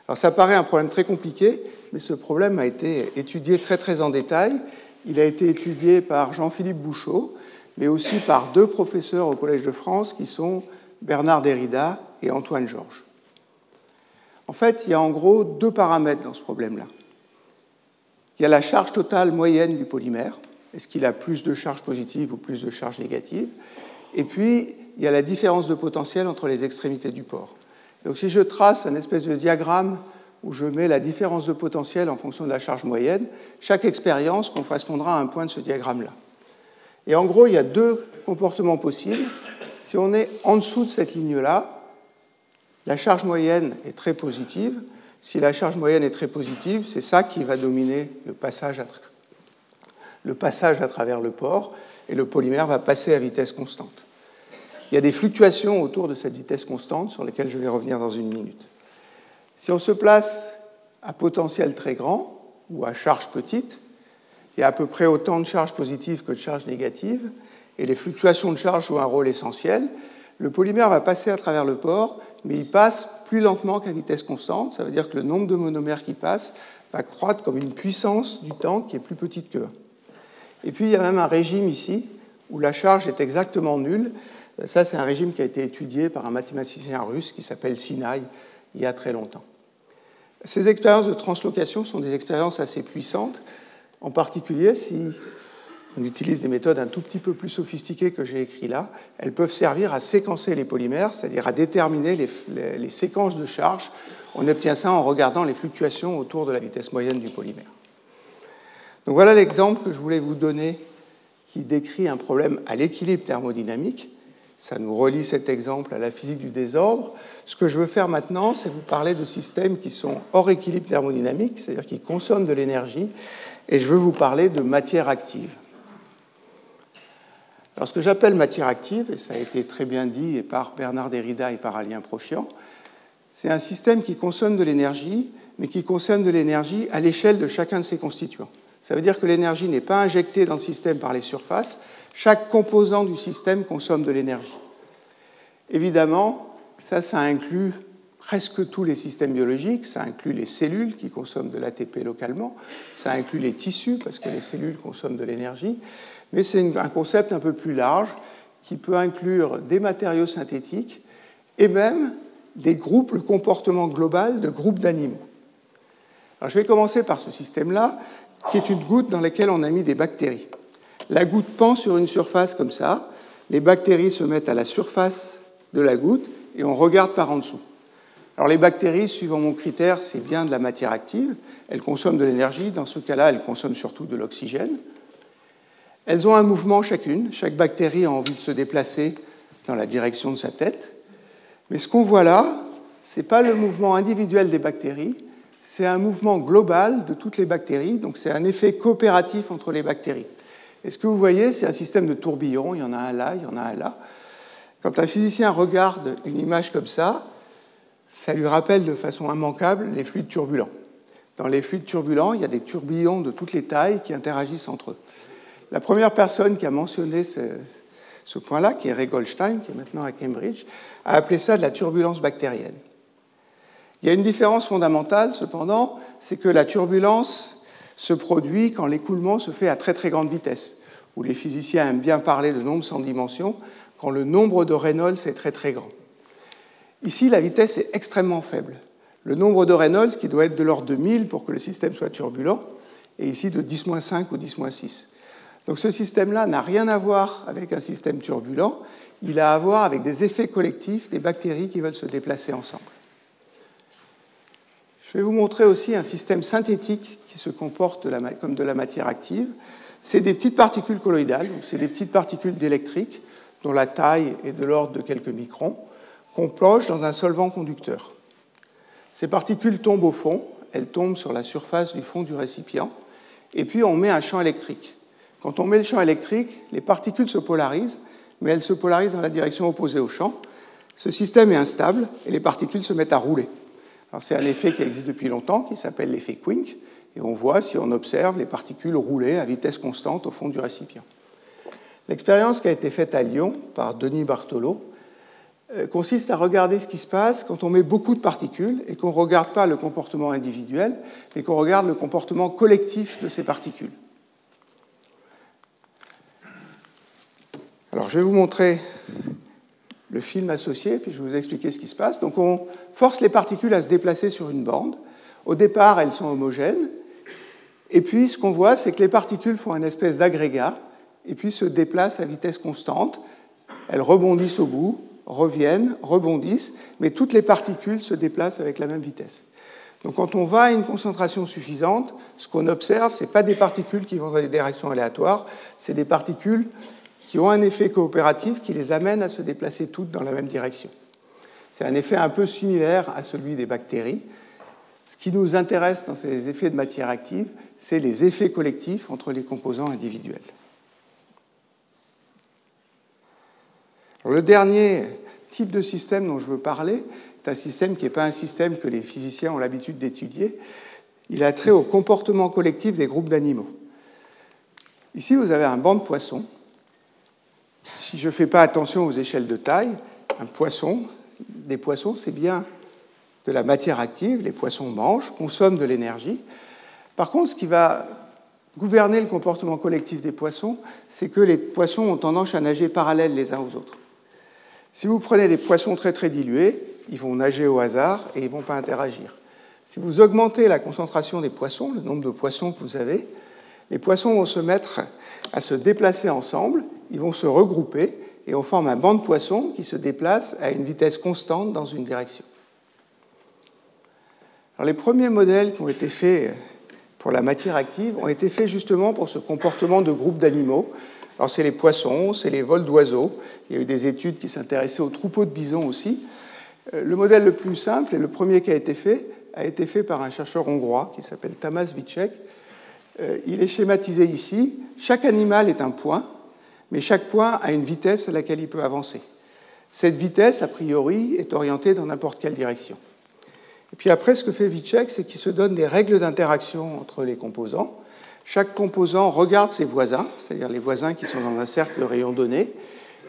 Alors ça paraît un problème très compliqué, mais ce problème a été étudié très très en détail. Il a été étudié par Jean-Philippe Bouchot, mais aussi par deux professeurs au Collège de France qui sont Bernard Derrida et Antoine Georges. En fait, il y a en gros deux paramètres dans ce problème-là. Il y a la charge totale moyenne du polymère. Est-ce qu'il a plus de charges positives ou plus de charges négatives Et puis, il y a la différence de potentiel entre les extrémités du port. Donc, si je trace un espèce de diagramme où je mets la différence de potentiel en fonction de la charge moyenne, chaque expérience correspondra à un point de ce diagramme-là. Et en gros, il y a deux comportements possibles. Si on est en dessous de cette ligne-là, la charge moyenne est très positive. Si la charge moyenne est très positive, c'est ça qui va dominer le passage, à travers le port et le polymère va passer à vitesse constante. Il y a des fluctuations autour de cette vitesse constante sur lesquelles je vais revenir dans une minute. Si on se place à potentiel très grand ou à charge petite, il y a à peu près autant de charges positives que de charges négatives, et les fluctuations de charge jouent un rôle essentiel. Le polymère va passer à travers le port mais il passe plus lentement qu'à vitesse constante. Ça veut dire que le nombre de monomères qui passent va croître comme une puissance du temps qui est plus petite que 1. Et puis il y a même un régime ici où la charge est exactement nulle. Ça, c'est un régime qui a été étudié par un mathématicien russe qui s'appelle Sinai il y a très longtemps. Ces expériences de translocation sont des expériences assez puissantes, en particulier si on utilise des méthodes un tout petit peu plus sophistiquées que j'ai écrites là. Elles peuvent servir à séquencer les polymères, c'est-à-dire à déterminer les, séquences de charges. On obtient ça en regardant les fluctuations autour de la vitesse moyenne du polymère. Donc voilà l'exemple que je voulais vous donner qui décrit un problème à l'équilibre thermodynamique. Ça nous relie cet exemple à la physique du désordre. Ce que je veux faire maintenant, c'est vous parler de systèmes qui sont hors équilibre thermodynamique, c'est-à-dire qui consomment de l'énergie, et je veux vous parler de matière active. Alors, ce que j'appelle matière active, et ça a été très bien dit par Bernard Derrida et par Alien Prochian, c'est un système qui consomme de l'énergie, mais qui consomme de l'énergie à l'échelle de chacun de ses constituants. Ça veut dire que l'énergie n'est pas injectée dans le système par les surfaces, chaque composant du système consomme de l'énergie. Évidemment, ça, ça inclut presque tous les systèmes biologiques, ça inclut les cellules qui consomment de l'ATP localement, ça inclut les tissus parce que les cellules consomment de l'énergie, mais c'est un concept un peu plus large qui peut inclure des matériaux synthétiques et même des groupes, le comportement global de groupes d'animaux. Alors, je vais commencer par ce système-là, qui est une goutte dans laquelle on a mis des bactéries. La goutte pend sur une surface comme ça, les bactéries se mettent à la surface de la goutte et on regarde par en dessous. Alors les bactéries, suivant mon critère, c'est bien de la matière active. Elles consomment de l'énergie. Dans ce cas-là, elles consomment surtout de l'oxygène. Elles ont un mouvement chacune. Chaque bactérie a envie de se déplacer dans la direction de sa tête. Mais ce qu'on voit là, ce n'est pas le mouvement individuel des bactéries, c'est un mouvement global de toutes les bactéries. Donc c'est un effet coopératif entre les bactéries. Et ce que vous voyez, c'est un système de tourbillons. Il y en a un là, il y en a un là. Quand un physicien regarde une image comme ça, ça lui rappelle de façon immanquable les fluides turbulents. Dans les fluides turbulents, il y a des tourbillons de toutes les tailles qui interagissent entre eux. La première personne qui a mentionné ce, point-là, qui est Ray Goldstein, qui est maintenant à Cambridge, a appelé ça de la turbulence bactérienne. Il y a une différence fondamentale, cependant, c'est que la turbulence se produit quand l'écoulement se fait à très très grande vitesse, où les physiciens aiment bien parler de nombre sans dimension, quand le nombre de Reynolds est très très grand. Ici, la vitesse est extrêmement faible. Le nombre de Reynolds, qui doit être de l'ordre de 1000 pour que le système soit turbulent, est ici de 10-5 ou 10-6. Donc ce système-là n'a rien à voir avec un système turbulent, il a à voir avec des effets collectifs des bactéries qui veulent se déplacer ensemble. Je vais vous montrer aussi un système synthétique qui se comporte comme de la matière active. C'est des petites particules colloïdales, c'est des petites particules d'électriques dont la taille est de l'ordre de quelques microns qu'on plonge dans un solvant conducteur. Ces particules tombent au fond, elles tombent sur la surface du fond du récipient, et puis on met un champ électrique. Quand on met le champ électrique, les particules se polarisent, mais elles se polarisent dans la direction opposée au champ. Ce système est instable et les particules se mettent à rouler. C'est un effet qui existe depuis longtemps, qui s'appelle l'effet Quink, et on voit, si on observe, les particules rouler à vitesse constante au fond du récipient. L'expérience qui a été faite à Lyon par Denis Bartolo euh, consiste à regarder ce qui se passe quand on met beaucoup de particules et qu'on ne regarde pas le comportement individuel, mais qu'on regarde le comportement collectif de ces particules. Alors je vais vous montrer le film associé, puis je vais vous expliquer ce qui se passe. Donc on force les particules à se déplacer sur une bande. Au départ, elles sont homogènes. Et puis ce qu'on voit, c'est que les particules font une espèce d'agrégat, et puis se déplacent à vitesse constante. Elles rebondissent au bout, reviennent, rebondissent, mais toutes les particules se déplacent avec la même vitesse. Donc quand on va à une concentration suffisante, ce qu'on observe, ce n'est pas des particules qui vont dans des directions aléatoires, c'est des particules qui ont un effet coopératif qui les amène à se déplacer toutes dans la même direction. C'est un effet un peu similaire à celui des bactéries. Ce qui nous intéresse dans ces effets de matière active, c'est les effets collectifs entre les composants individuels. le dernier type de système dont je veux parler est un système qui n'est pas un système que les physiciens ont l'habitude d'étudier. Il a trait au comportement collectif des groupes d'animaux. Ici, vous avez un banc de poissons. Si je ne fais pas attention aux échelles de taille, un poisson, des poissons, c'est bien de la matière active. Les poissons mangent, consomment de l'énergie. Par contre, ce qui va gouverner le comportement collectif des poissons, c'est que les poissons ont tendance à nager parallèles les uns aux autres. Si vous prenez des poissons très très dilués, ils vont nager au hasard et ils ne vont pas interagir. Si vous augmentez la concentration des poissons, le nombre de poissons que vous avez, les poissons vont se mettre à se déplacer ensemble, ils vont se regrouper et on forme un banc de poissons qui se déplace à une vitesse constante dans une direction. Alors, les premiers modèles qui ont été faits pour la matière active ont été faits justement pour ce comportement de groupes d'animaux c'est les poissons, c'est les vols d'oiseaux. Il y a eu des études qui s'intéressaient aux troupeaux de bisons aussi. Euh, le modèle le plus simple et le premier qui a été fait a été fait par un chercheur hongrois qui s'appelle Tamas Vicek. Euh, il est schématisé ici. Chaque animal est un point, mais chaque point a une vitesse à laquelle il peut avancer. Cette vitesse, a priori, est orientée dans n'importe quelle direction. Et puis après, ce que fait Vicek, c'est qu'il se donne des règles d'interaction entre les composants. Chaque composant regarde ses voisins, c'est-à-dire les voisins qui sont dans un cercle de rayon donné,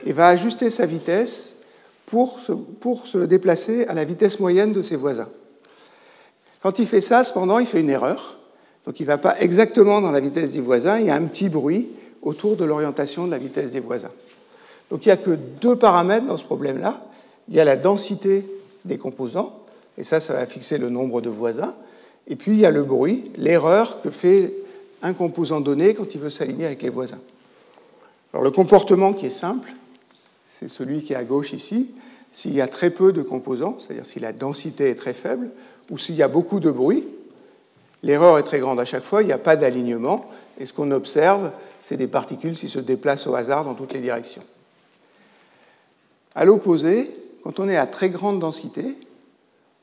et va ajuster sa vitesse pour se, pour se déplacer à la vitesse moyenne de ses voisins. Quand il fait ça, cependant, il fait une erreur. Donc il ne va pas exactement dans la vitesse des voisins, il y a un petit bruit autour de l'orientation de la vitesse des voisins. Donc il n'y a que deux paramètres dans ce problème-là. Il y a la densité des composants, et ça, ça va fixer le nombre de voisins. Et puis il y a le bruit, l'erreur que fait un composant donné quand il veut s'aligner avec les voisins. Alors le comportement qui est simple, c'est celui qui est à gauche ici. S'il y a très peu de composants, c'est-à-dire si la densité est très faible, ou s'il y a beaucoup de bruit, l'erreur est très grande à chaque fois, il n'y a pas d'alignement, et ce qu'on observe, c'est des particules qui se déplacent au hasard dans toutes les directions. À l'opposé, quand on est à très grande densité,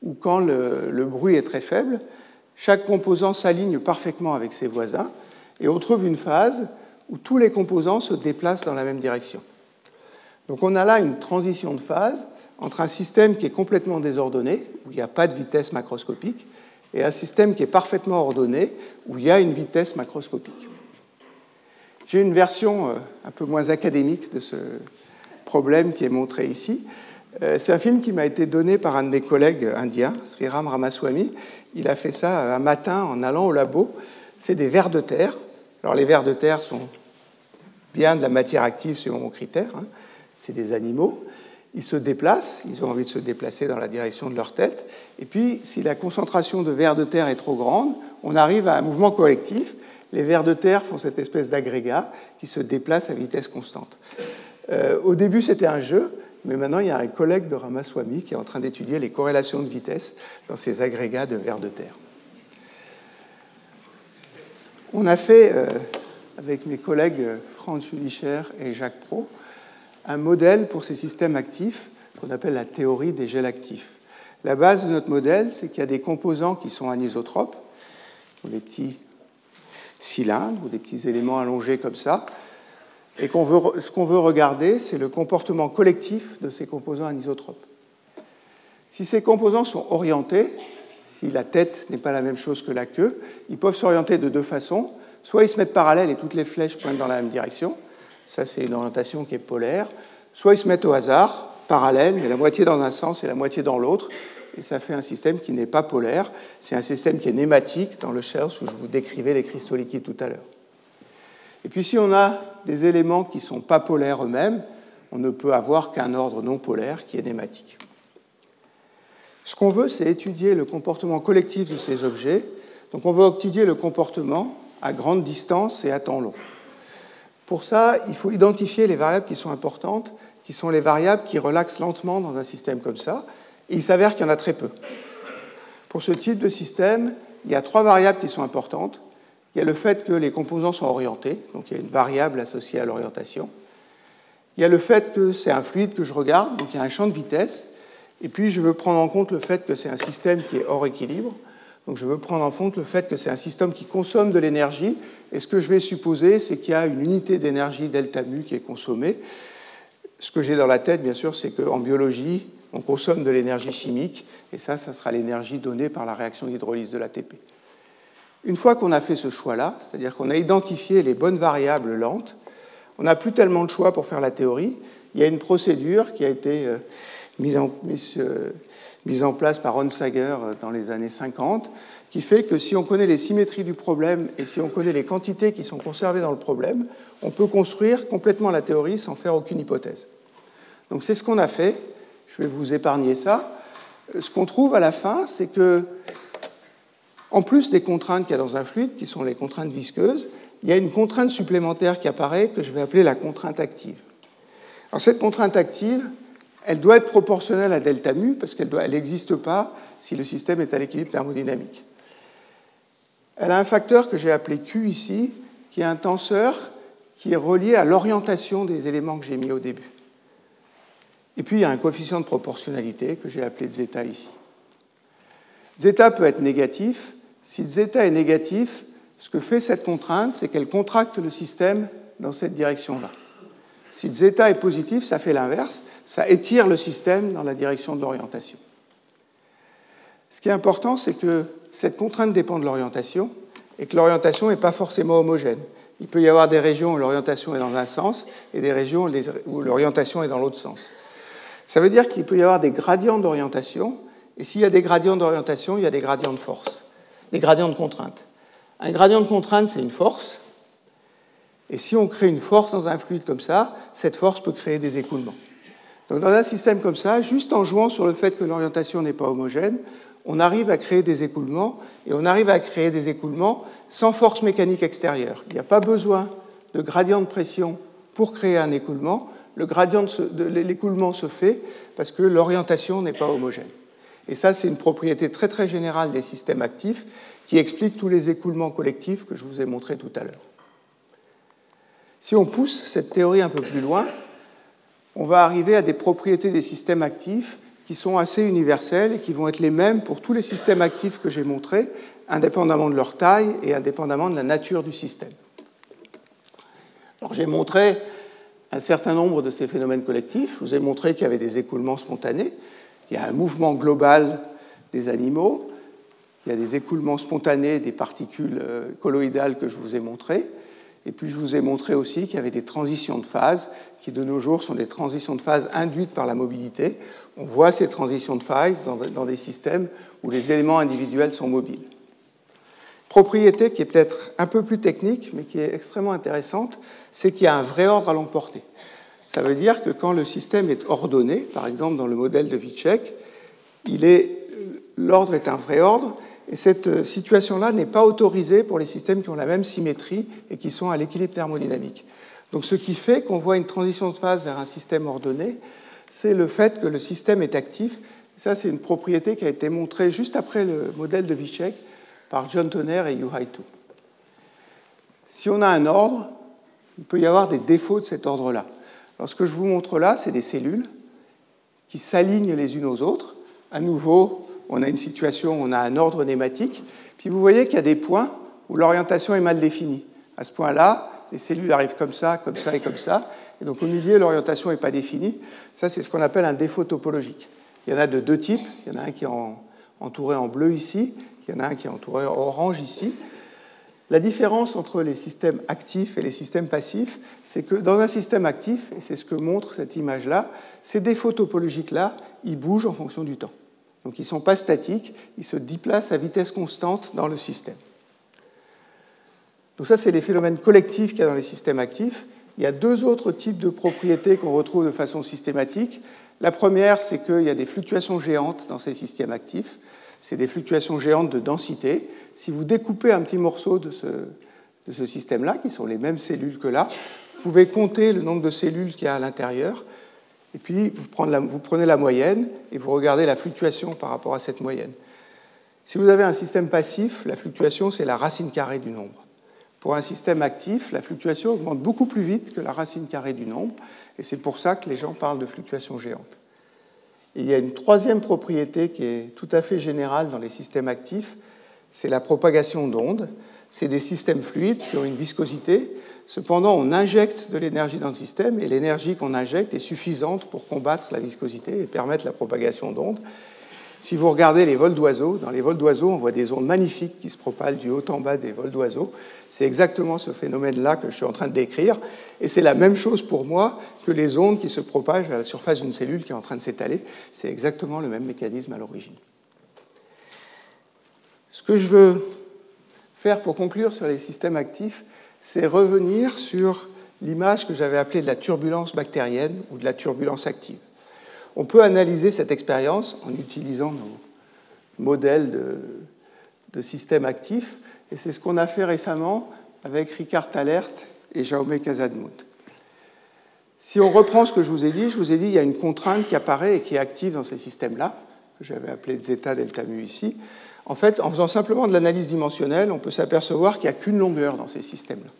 ou quand le, bruit est très faible, chaque composant s'aligne parfaitement avec ses voisins, et on trouve une phase où tous les composants se déplacent dans la même direction. Donc on a là une transition de phase entre un système qui est complètement désordonné, où il n'y a pas de vitesse macroscopique, et un système qui est parfaitement ordonné, où il y a une vitesse macroscopique. J'ai une version euh, un peu moins académique de ce problème qui est montré ici. Euh, c'est un film qui m'a été donné par un de mes collègues indiens, Sriram Ramaswamy. Il a fait ça un matin en allant au labo. C'est des vers de terre. Alors les vers de terre sont bien de la matière active selon mon critère. Hein. C'est des animaux. Ils se déplacent, ils ont envie de se déplacer dans la direction de leur tête. Et puis, si la concentration de vers de terre est trop grande, on arrive à un mouvement collectif. Les vers de terre font cette espèce d'agrégat qui se déplace à vitesse constante. Euh, au début, c'était un jeu, mais maintenant, il y a un collègue de Ramaswamy qui est en train d'étudier les corrélations de vitesse dans ces agrégats de vers de terre. On a fait, euh, avec mes collègues Franz Ulicher et Jacques Pro, un modèle pour ces systèmes actifs qu'on appelle la théorie des gels actifs. La base de notre modèle, c'est qu'il y a des composants qui sont anisotropes, des petits cylindres ou des petits éléments allongés comme ça, et ce qu'on veut regarder, c'est le comportement collectif de ces composants anisotropes. Si ces composants sont orientés, si la tête n'est pas la même chose que la queue, ils peuvent s'orienter de deux façons. Soit ils se mettent parallèles et toutes les flèches pointent dans la même direction, ça c'est une orientation qui est polaire, soit ils se mettent au hasard, parallèles, mais la moitié dans un sens et la moitié dans l'autre, et ça fait un système qui n'est pas polaire, c'est un système qui est nématique dans le Shells où je vous décrivais les cristaux liquides tout à l'heure. Et puis si on a des éléments qui ne sont pas polaires eux-mêmes, on ne peut avoir qu'un ordre non polaire qui est nématique. Ce qu'on veut, c'est étudier le comportement collectif de ces objets. Donc on veut étudier le comportement à grande distance et à temps long. Pour ça, il faut identifier les variables qui sont importantes, qui sont les variables qui relaxent lentement dans un système comme ça. Et il s'avère qu'il y en a très peu. Pour ce type de système, il y a trois variables qui sont importantes. Il y a le fait que les composants sont orientés, donc il y a une variable associée à l'orientation. Il y a le fait que c'est un fluide que je regarde, donc il y a un champ de vitesse. Et puis je veux prendre en compte le fait que c'est un système qui est hors équilibre. Donc je veux prendre en compte le fait que c'est un système qui consomme de l'énergie. Et ce que je vais supposer, c'est qu'il y a une unité d'énergie delta mu qui est consommée. Ce que j'ai dans la tête, bien sûr, c'est qu'en biologie, on consomme de l'énergie chimique. Et ça, ça sera l'énergie donnée par la réaction d'hydrolyse de l'ATP. Une fois qu'on a fait ce choix-là, c'est-à-dire qu'on a identifié les bonnes variables lentes, on n'a plus tellement de choix pour faire la théorie. Il y a une procédure qui a été euh, mise en, euh, mise en place par Ron Sager euh, dans les années 50, qui fait que si on connaît les symétries du problème et si on connaît les quantités qui sont conservées dans le problème, on peut construire complètement la théorie sans faire aucune hypothèse. Donc c'est ce qu'on a fait. Je vais vous épargner ça. Ce qu'on trouve à la fin, c'est que en plus des contraintes qu'il y a dans un fluide, qui sont les contraintes visqueuses, il y a une contrainte supplémentaire qui apparaît que je vais appeler la contrainte active. Alors cette contrainte active, elle doit être proportionnelle à delta mu parce qu'elle n'existe pas si le système est à l'équilibre thermodynamique. Elle a un facteur que j'ai appelé Q ici, qui est un tenseur qui est relié à l'orientation des éléments que j'ai mis au début. Et puis il y a un coefficient de proportionnalité que j'ai appelé zeta ici. Zeta peut être négatif, si zeta est négatif, ce que fait cette contrainte, c'est qu'elle contracte le système dans cette direction-là. Si zeta est positif, ça fait l'inverse, ça étire le système dans la direction de l'orientation. Ce qui est important, c'est que cette contrainte dépend de l'orientation et que l'orientation n'est pas forcément homogène. Il peut y avoir des régions où l'orientation est dans un sens et des régions où l'orientation est dans l'autre sens. Ça veut dire qu'il peut y avoir des gradients d'orientation, et s'il y a des gradients d'orientation, il y a des gradients de force des gradients de contrainte. Un gradient de contrainte, c'est une force. Et si on crée une force dans un fluide comme ça, cette force peut créer des écoulements. Donc dans un système comme ça, juste en jouant sur le fait que l'orientation n'est pas homogène, on arrive à créer des écoulements, et on arrive à créer des écoulements sans force mécanique extérieure. Il n'y a pas besoin de gradient de pression pour créer un écoulement. Le gradient de l'écoulement se fait parce que l'orientation n'est pas homogène. Et ça, c'est une propriété très très générale des systèmes actifs qui explique tous les écoulements collectifs que je vous ai montrés tout à l'heure. Si on pousse cette théorie un peu plus loin, on va arriver à des propriétés des systèmes actifs qui sont assez universelles et qui vont être les mêmes pour tous les systèmes actifs que j'ai montrés, indépendamment de leur taille et indépendamment de la nature du système. J'ai montré un certain nombre de ces phénomènes collectifs. Je vous ai montré qu'il y avait des écoulements spontanés. Il y a un mouvement global des animaux. Il y a des écoulements spontanés des particules euh, colloïdales que je vous ai montrées. Et puis je vous ai montré aussi qu'il y avait des transitions de phase qui de nos jours sont des transitions de phase induites par la mobilité. On voit ces transitions de phase dans des systèmes où les éléments individuels sont mobiles. Propriété qui est peut-être un peu plus technique, mais qui est extrêmement intéressante, c'est qu'il y a un vrai ordre à portée. Ça veut dire que quand le système est ordonné, par exemple dans le modèle de Witschek, l'ordre est un vrai ordre, et cette situation-là n'est pas autorisée pour les systèmes qui ont la même symétrie et qui sont à l'équilibre thermodynamique. Donc ce qui fait qu'on voit une transition de phase vers un système ordonné, c'est le fait que le système est actif. Ça, c'est une propriété qui a été montrée juste après le modèle de Witschek par John Tonner et Yu Tu. Si on a un ordre, il peut y avoir des défauts de cet ordre-là. Alors ce que je vous montre là, c'est des cellules qui s'alignent les unes aux autres. À nouveau, on a une situation on a un ordre nématique. Puis vous voyez qu'il y a des points où l'orientation est mal définie. À ce point-là, les cellules arrivent comme ça, comme ça et comme ça. Et donc au milieu, l'orientation n'est pas définie. Ça, c'est ce qu'on appelle un défaut topologique. Il y en a de deux types. Il y en a un qui est entouré en bleu ici, il y en a un qui est entouré en orange ici. La différence entre les systèmes actifs et les systèmes passifs, c'est que dans un système actif, et c'est ce que montre cette image-là, ces défauts topologiques-là, ils bougent en fonction du temps. Donc ils ne sont pas statiques, ils se déplacent à vitesse constante dans le système. Donc ça, c'est les phénomènes collectifs qu'il y a dans les systèmes actifs. Il y a deux autres types de propriétés qu'on retrouve de façon systématique. La première, c'est qu'il y a des fluctuations géantes dans ces systèmes actifs. C'est des fluctuations géantes de densité. Si vous découpez un petit morceau de ce, de ce système-là, qui sont les mêmes cellules que là, vous pouvez compter le nombre de cellules qu'il y a à l'intérieur. Et puis, vous prenez, la, moyenne et vous regardez la fluctuation par rapport à cette moyenne. Si vous avez un système passif, la fluctuation, c'est la racine carrée du nombre. Pour un système actif, la fluctuation augmente beaucoup plus vite que la racine carrée du nombre, et c'est pour ça que les gens parlent de fluctuation géante. il y a une troisième propriété qui est tout à fait générale dans les systèmes actifs, c'est la propagation d'ondes. C'est des systèmes fluides qui ont une viscosité. Cependant, on injecte de l'énergie dans le système et l'énergie qu'on injecte est suffisante pour combattre la viscosité et permettre la propagation d'ondes. Si vous regardez les vols d'oiseaux, dans les vols d'oiseaux, on voit des ondes magnifiques qui se propagent du haut en bas des vols d'oiseaux. C'est exactement ce phénomène-là que je suis en train de décrire. Et c'est la même chose pour moi que les ondes qui se propagent à la surface d'une cellule qui est en train de s'étaler. C'est exactement le même mécanisme à l'origine. Ce que je veux faire pour conclure sur les systèmes actifs, c'est revenir sur l'image que j'avais appelée de la turbulence bactérienne ou de la turbulence active. On peut analyser cette expérience en utilisant nos modèles de, systèmes actifs, et c'est ce qu'on a fait récemment avec Ricard Talert et Jaume Casadmouth. Si on reprend ce que je vous ai dit, je vous ai dit qu'il y a une contrainte qui apparaît et qui est active dans ces systèmes-là, que j'avais appelé zeta delta mu ici. En fait, en faisant simplement de l'analyse dimensionnelle, on peut s'apercevoir qu'il n'y a qu'une longueur dans ces systèmes-là.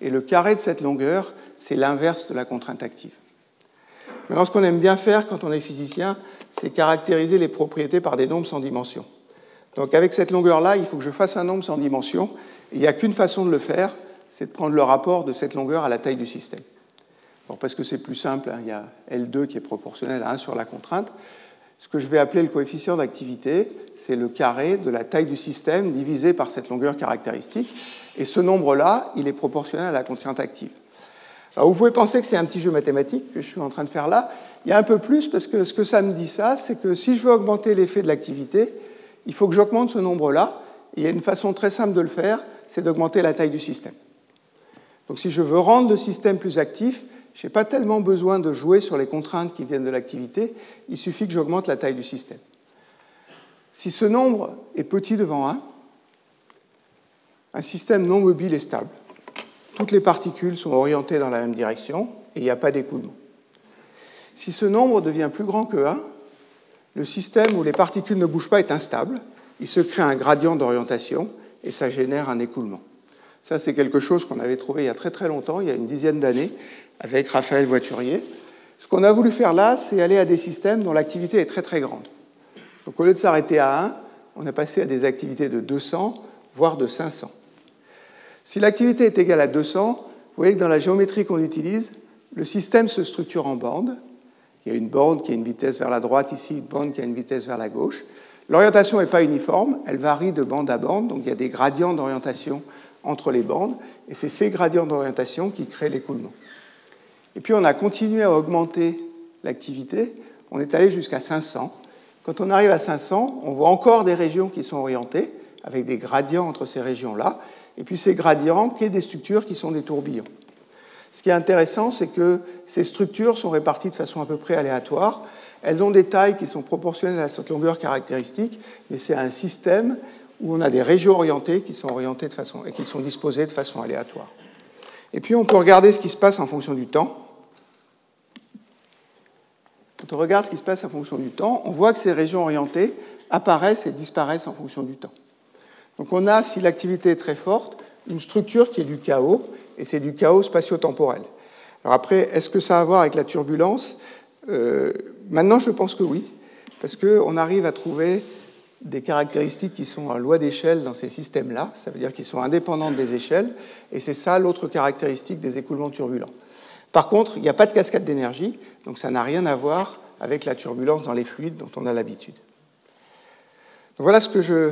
Et le carré de cette longueur, c'est l'inverse de la contrainte active. Maintenant, ce qu'on aime bien faire quand on est physicien, c'est caractériser les propriétés par des nombres sans dimension. Donc avec cette longueur-là, il faut que je fasse un nombre sans dimension. il n'y a qu'une façon de le faire, c'est de prendre le rapport de cette longueur à la taille du système. parce que c'est plus simple, hein, il y a L2 qui est proportionnel à 1 sur la contrainte. Ce que je vais appeler le coefficient d'activité, c'est le carré de la taille du système divisé par cette longueur caractéristique. Et ce nombre-là, il est proportionnel à la contrainte active. Alors vous pouvez penser que c'est un petit jeu mathématique que je suis en train de faire là. Il y a un peu plus parce que ce que ça me dit ça, c'est que si je veux augmenter l'effet de l'activité, il faut que j'augmente ce nombre-là. Et il y a une façon très simple de le faire, c'est d'augmenter la taille du système. Donc si je veux rendre le système plus actif, je n'ai pas tellement besoin de jouer sur les contraintes qui viennent de l'activité, il suffit que j'augmente la taille du système. Si ce nombre est petit devant 1, un système non mobile est stable. Toutes les particules sont orientées dans la même direction et il n'y a pas d'écoulement. Si ce nombre devient plus grand que 1, le système où les particules ne bougent pas est instable, il se crée un gradient d'orientation et ça génère un écoulement. Ça, c'est quelque chose qu'on avait trouvé il y a très très longtemps, il y a une dizaine d'années, avec Raphaël Voiturier. Ce qu'on a voulu faire là, c'est aller à des systèmes dont l'activité est très très grande. Donc au lieu de s'arrêter à 1, on a passé à des activités de 200, voire de 500. Si l'activité est égale à 200, vous voyez que dans la géométrie qu'on utilise, le système se structure en bandes. Il y a une bande qui a une vitesse vers la droite ici, une bande qui a une vitesse vers la gauche. L'orientation n'est pas uniforme, elle varie de bande à bande, donc il y a des gradients d'orientation entre les bandes, et c'est ces gradients d'orientation qui créent l'écoulement. Et puis on a continué à augmenter l'activité, on est allé jusqu'à 500. Quand on arrive à 500, on voit encore des régions qui sont orientées, avec des gradients entre ces régions-là, et puis ces gradients créent des structures qui sont des tourbillons. Ce qui est intéressant, c'est que ces structures sont réparties de façon à peu près aléatoire. Elles ont des tailles qui sont proportionnelles à cette longueur caractéristique, mais c'est un système où on a des régions orientées qui sont orientées de façon et qui sont disposées de façon aléatoire. Et puis on peut regarder ce qui se passe en fonction du temps. Quand on regarde ce qui se passe en fonction du temps, on voit que ces régions orientées apparaissent et disparaissent en fonction du temps. Donc on a, si l'activité est très forte, une structure qui est du chaos, et c'est du chaos spatio-temporel. Alors après, est-ce que ça a à voir avec la turbulence? Euh, Maintenant, je pense que oui, parce qu'on arrive à trouver des caractéristiques qui sont en loi d'échelle dans ces systèmes-là, ça veut dire qu'ils sont indépendants des échelles, et c'est ça l'autre caractéristique des écoulements turbulents. Par contre, il n'y a pas de cascade d'énergie, donc ça n'a rien à voir avec la turbulence dans les fluides dont on a l'habitude. Voilà ce que je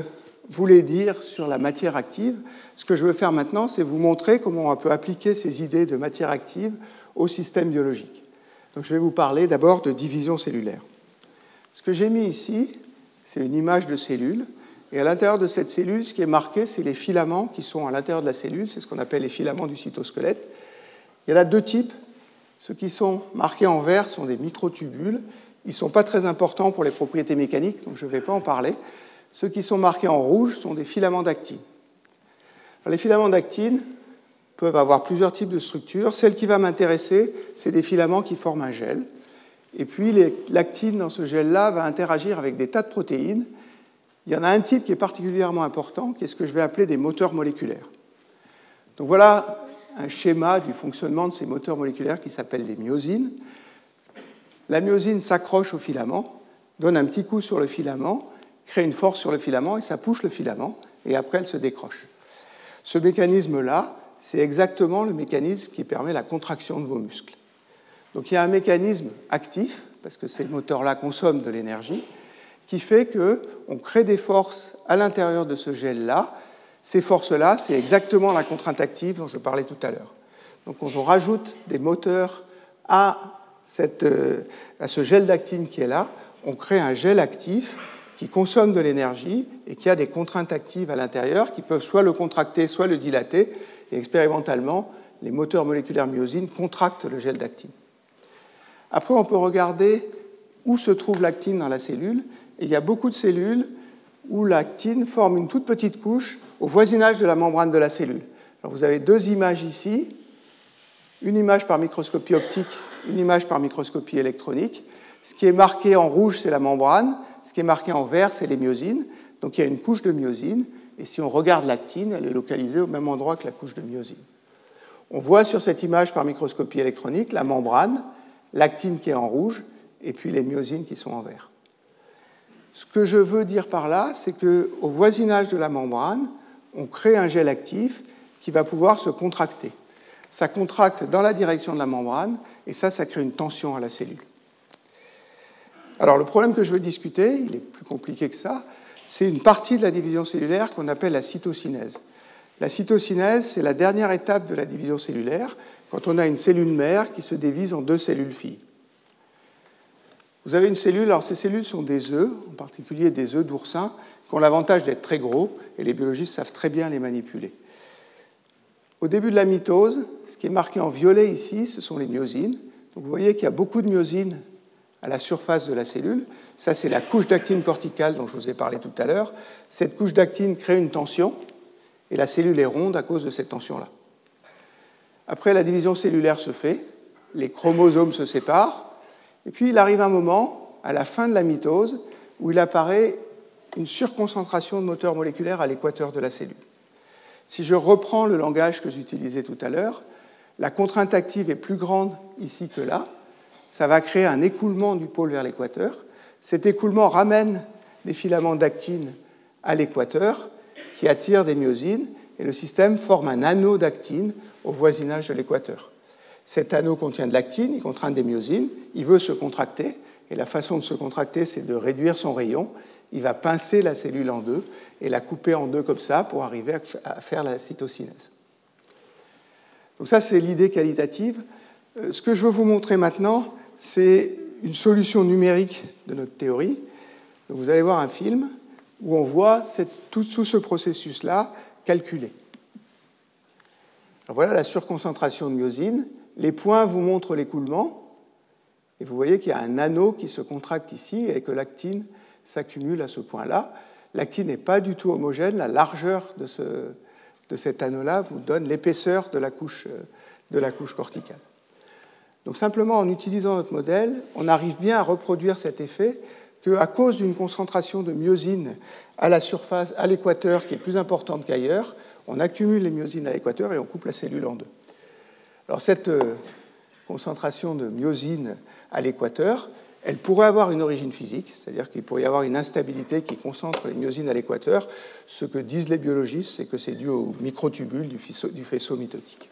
voulais dire sur la matière active. Ce que je veux faire maintenant, c'est vous montrer comment on peut appliquer ces idées de matière active au système biologique. Donc je vais vous parler d'abord de division cellulaire. Ce que j'ai mis ici, c'est une image de cellule. Et à l'intérieur de cette cellule, ce qui est marqué, c'est les filaments qui sont à l'intérieur de la cellule. C'est ce qu'on appelle les filaments du cytosquelette. Il y en a deux types. Ceux qui sont marqués en vert sont des microtubules. Ils ne sont pas très importants pour les propriétés mécaniques, donc je ne vais pas en parler. Ceux qui sont marqués en rouge sont des filaments d'actine. Les filaments d'actine peuvent avoir plusieurs types de structures. Celle qui va m'intéresser, c'est des filaments qui forment un gel. Et puis l'actine dans ce gel-là va interagir avec des tas de protéines. Il y en a un type qui est particulièrement important, qui est ce que je vais appeler des moteurs moléculaires. Donc voilà un schéma du fonctionnement de ces moteurs moléculaires qui s'appellent des myosines. La myosine s'accroche au filament, donne un petit coup sur le filament, crée une force sur le filament et ça pousse le filament et après elle se décroche. Ce mécanisme-là, c'est exactement le mécanisme qui permet la contraction de vos muscles. Donc il y a un mécanisme actif, parce que ces moteurs-là consomment de l'énergie, qui fait qu'on crée des forces à l'intérieur de ce gel-là. Ces forces-là, c'est exactement la contrainte active dont je parlais tout à l'heure. Donc quand on rajoute des moteurs à, euh, à ce gel d'actine qui est là, on crée un gel actif qui consomme de l'énergie et qui a des contraintes actives à l'intérieur qui peuvent soit le contracter, soit le dilater. Et expérimentalement, les moteurs moléculaires myosine contractent le gel d'actine. Après, on peut regarder où se trouve l'actine dans la cellule. Et il y a beaucoup de cellules où l'actine forme une toute petite couche au voisinage de la membrane de la cellule. Alors vous avez deux images ici, une image par microscopie optique, une image par microscopie électronique. Ce qui est marqué en rouge, c'est la membrane. Ce qui est marqué en vert, c'est les myosines. Donc il y a une couche de myosine. Et si on regarde l'actine, elle est localisée au même endroit que la couche de myosine. On voit sur cette image par microscopie électronique la membrane, l'actine qui est en rouge, et puis les myosines qui sont en vert. Ce que je veux dire par là, c'est qu'au voisinage de la membrane, on crée un gel actif qui va pouvoir se contracter. Ça contracte dans la direction de la membrane, et ça, ça crée une tension à la cellule. Alors le problème que je veux discuter, il est plus compliqué que ça, c'est une partie de la division cellulaire qu'on appelle la cytocinèse. La cytocinèse, c'est la dernière étape de la division cellulaire, quand on a une cellule mère qui se divise en deux cellules filles. Vous avez une cellule, alors ces cellules sont des œufs, en particulier des œufs d'oursin, qui ont l'avantage d'être très gros, et les biologistes savent très bien les manipuler. Au début de la mitose, ce qui est marqué en violet ici, ce sont les myosines. Donc vous voyez qu'il y a beaucoup de myosines à la surface de la cellule. Ça, c'est la couche d'actine corticale dont je vous ai parlé tout à l'heure. Cette couche d'actine crée une tension et la cellule est ronde à cause de cette tension-là. Après, la division cellulaire se fait, les chromosomes se séparent, et puis il arrive un moment, à la fin de la mitose, où il apparaît une surconcentration de moteurs moléculaires à l'équateur de la cellule. Si je reprends le langage que j'utilisais tout à l'heure, la contrainte active est plus grande ici que là. Ça va créer un écoulement du pôle vers l'équateur. Cet écoulement ramène des filaments d'actine à l'équateur qui attirent des myosines et le système forme un anneau d'actine au voisinage de l'équateur. Cet anneau contient de l'actine, il contraint des myosines, il veut se contracter et la façon de se contracter, c'est de réduire son rayon. Il va pincer la cellule en deux et la couper en deux comme ça pour arriver à faire la cytocinèse. Donc ça, c'est l'idée qualitative. Euh, ce que je veux vous montrer maintenant, c'est une solution numérique de notre théorie. vous allez voir un film où on voit tout, tout ce processus-là calculé. voilà la surconcentration de myosine. Les points vous montrent l'écoulement. Et vous voyez qu'il y a un anneau qui se contracte ici et que l'actine s'accumule à ce point-là. L'actine n'est pas du tout homogène. La largeur de, ce, de cet anneau-là vous donne l'épaisseur de, la couche, de la couche corticale. Donc simplement en utilisant notre modèle, on arrive bien à reproduire cet effet qu'à cause d'une concentration de myosine à la surface, à l'équateur, qui est plus importante qu'ailleurs, on accumule les myosines à l'équateur et on coupe la cellule en deux. Alors cette euh, concentration de myosine à l'équateur, elle pourrait avoir une origine physique, c'est-à-dire qu'il pourrait y avoir une instabilité qui concentre les myosines à l'équateur. Ce que disent les biologistes, c'est que c'est dû aux microtubules du faisceau mitotique.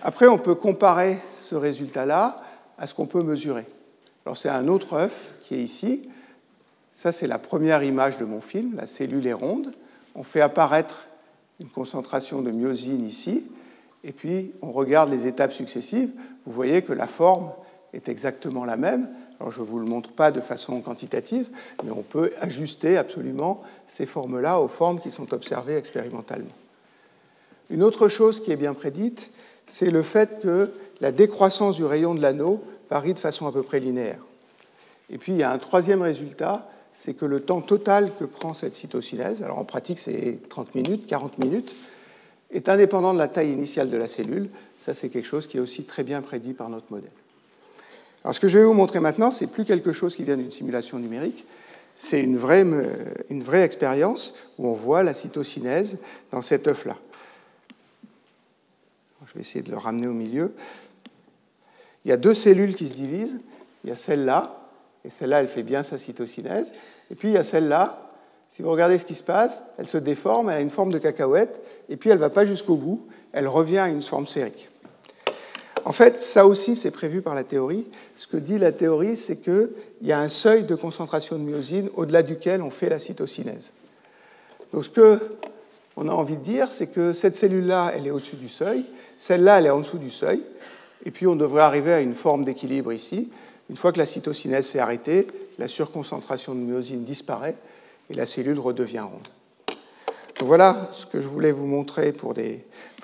Après, on peut comparer ce résultat-là à ce qu'on peut mesurer. Alors, c'est un autre œuf qui est ici. Ça, c'est la première image de mon film. La cellule est ronde. On fait apparaître une concentration de myosine ici. Et puis, on regarde les étapes successives. Vous voyez que la forme est exactement la même. Alors, je ne vous le montre pas de façon quantitative, mais on peut ajuster absolument ces formes-là aux formes qui sont observées expérimentalement. Une autre chose qui est bien prédite, c'est le fait que la décroissance du rayon de l'anneau varie de façon à peu près linéaire. Et puis il y a un troisième résultat, c'est que le temps total que prend cette cytocinèse, alors en pratique c'est 30 minutes, 40 minutes, est indépendant de la taille initiale de la cellule. Ça c'est quelque chose qui est aussi très bien prédit par notre modèle. Alors ce que je vais vous montrer maintenant, c'est plus quelque chose qui vient d'une simulation numérique, c'est une vraie, une vraie expérience où on voit la cytocinèse dans cet œuf-là. Je vais essayer de le ramener au milieu. Il y a deux cellules qui se divisent. Il y a celle-là, et celle-là, elle fait bien sa cytocinèse. Et puis il y a celle-là. Si vous regardez ce qui se passe, elle se déforme, elle a une forme de cacahuète, et puis elle ne va pas jusqu'au bout, elle revient à une forme sphérique. En fait, ça aussi, c'est prévu par la théorie. Ce que dit la théorie, c'est qu'il y a un seuil de concentration de myosine au-delà duquel on fait la cytocinèse. Donc, ce qu'on a envie de dire, c'est que cette cellule-là, elle est au-dessus du seuil, celle-là, elle est en dessous du seuil, et puis on devrait arriver à une forme d'équilibre ici. Une fois que la cytocinèse s'est arrêtée, la surconcentration de myosine disparaît et la cellule redevient ronde. Donc voilà ce que je voulais vous montrer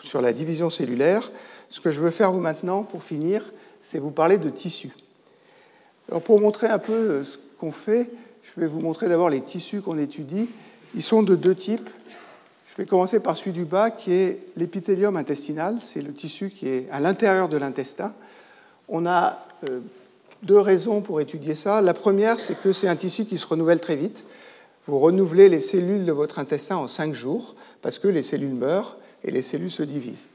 sur la division cellulaire. Ce que je veux faire maintenant, pour finir, c'est vous parler de tissus. Alors pour montrer un peu ce qu'on fait, je vais vous montrer d'abord les tissus qu'on étudie. Ils sont de deux types. Je vais commencer par celui du bas qui est l'épithélium intestinal. C'est le tissu qui est à l'intérieur de l'intestin. On a euh, deux raisons pour étudier ça. La première, c'est que c'est un tissu qui se renouvelle très vite. Vous renouvelez les cellules de votre intestin en cinq jours parce que les cellules meurent et les cellules se divisent.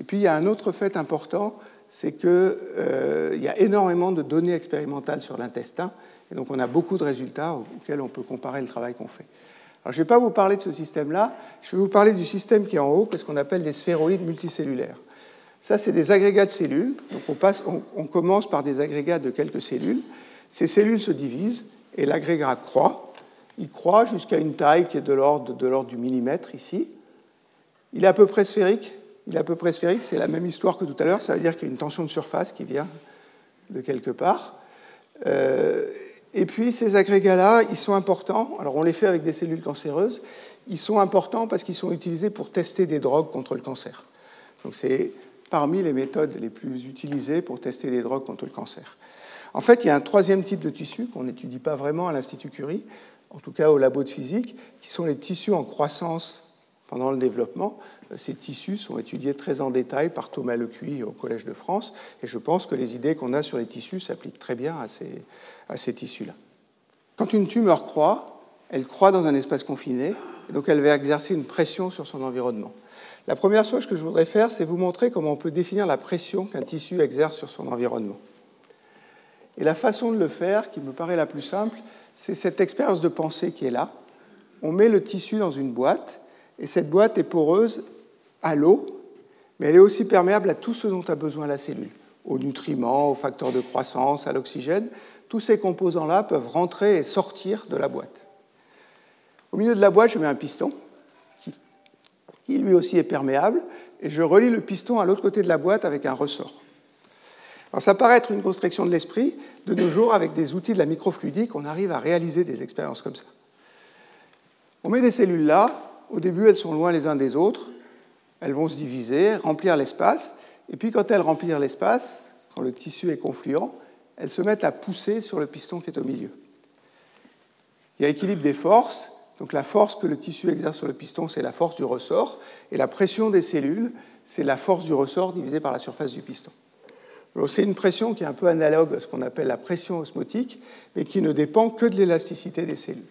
Et puis il y a un autre fait important, c'est qu'il euh, y a énormément de données expérimentales sur l'intestin, et donc on a beaucoup de résultats auxquels on peut comparer le travail qu'on fait je ne vais pas vous parler de ce système-là, je vais vous parler du système qui est en haut, ce qu'on appelle des sphéroïdes multicellulaires. Ça, c'est des agrégats de cellules. Donc on, passe, on, commence par des agrégats de quelques cellules. Ces cellules se divisent et l'agrégat croît. Il croît jusqu'à une taille qui est de l'ordre, du millimètre ici. Il est à peu près sphérique. Il est à peu près sphérique, c'est la même histoire que tout à l'heure. Ça veut dire qu'il y a une tension de surface qui vient de quelque part. Euh, et puis ces agrégats-là, ils sont importants. Alors on les fait avec des cellules cancéreuses. ils sont importants parce qu'ils sont utilisés pour tester des drogues contre le cancer. Donc c'est parmi les méthodes les plus utilisées pour tester des drogues contre le cancer. En fait, il y a un troisième type de tissu qu'on n'étudie pas vraiment à l'Institut Curie, en tout cas au labo de physique, qui sont les tissus en croissance pendant le développement. Ces tissus sont étudiés très en détail par Thomas Lecuy au Collège de France, et je pense que les idées qu'on a sur les tissus s'appliquent très bien à ces, à ces tissus-là. Quand une tumeur croît, elle croît dans un espace confiné, et donc elle va exercer une pression sur son environnement. La première chose que je voudrais faire, c'est vous montrer comment on peut définir la pression qu'un tissu exerce sur son environnement. Et la façon de le faire, qui me paraît la plus simple, c'est cette expérience de pensée qui est là. On met le tissu dans une boîte, et cette boîte est poreuse à l'eau, mais elle est aussi perméable à tout ce dont a besoin la cellule, aux nutriments, aux facteurs de croissance, à l'oxygène. Tous ces composants-là peuvent rentrer et sortir de la boîte. Au milieu de la boîte, je mets un piston, qui lui aussi est perméable, et je relie le piston à l'autre côté de la boîte avec un ressort. Alors ça paraît être une construction de l'esprit. De nos jours, avec des outils de la microfluidique, on arrive à réaliser des expériences comme ça. On met des cellules là. Au début, elles sont loin les uns des autres. Elles vont se diviser, remplir l'espace. Et puis, quand elles remplissent l'espace, quand le tissu est confluent, elles se mettent à pousser sur le piston qui est au milieu. Il y a équilibre des forces. Donc la force que le tissu exerce sur le piston, c'est la force du ressort. Et la pression des cellules, c'est la force du ressort divisée par la surface du piston. C'est une pression qui est un peu analogue à ce qu'on appelle la pression osmotique, mais qui ne dépend que de l'élasticité des cellules.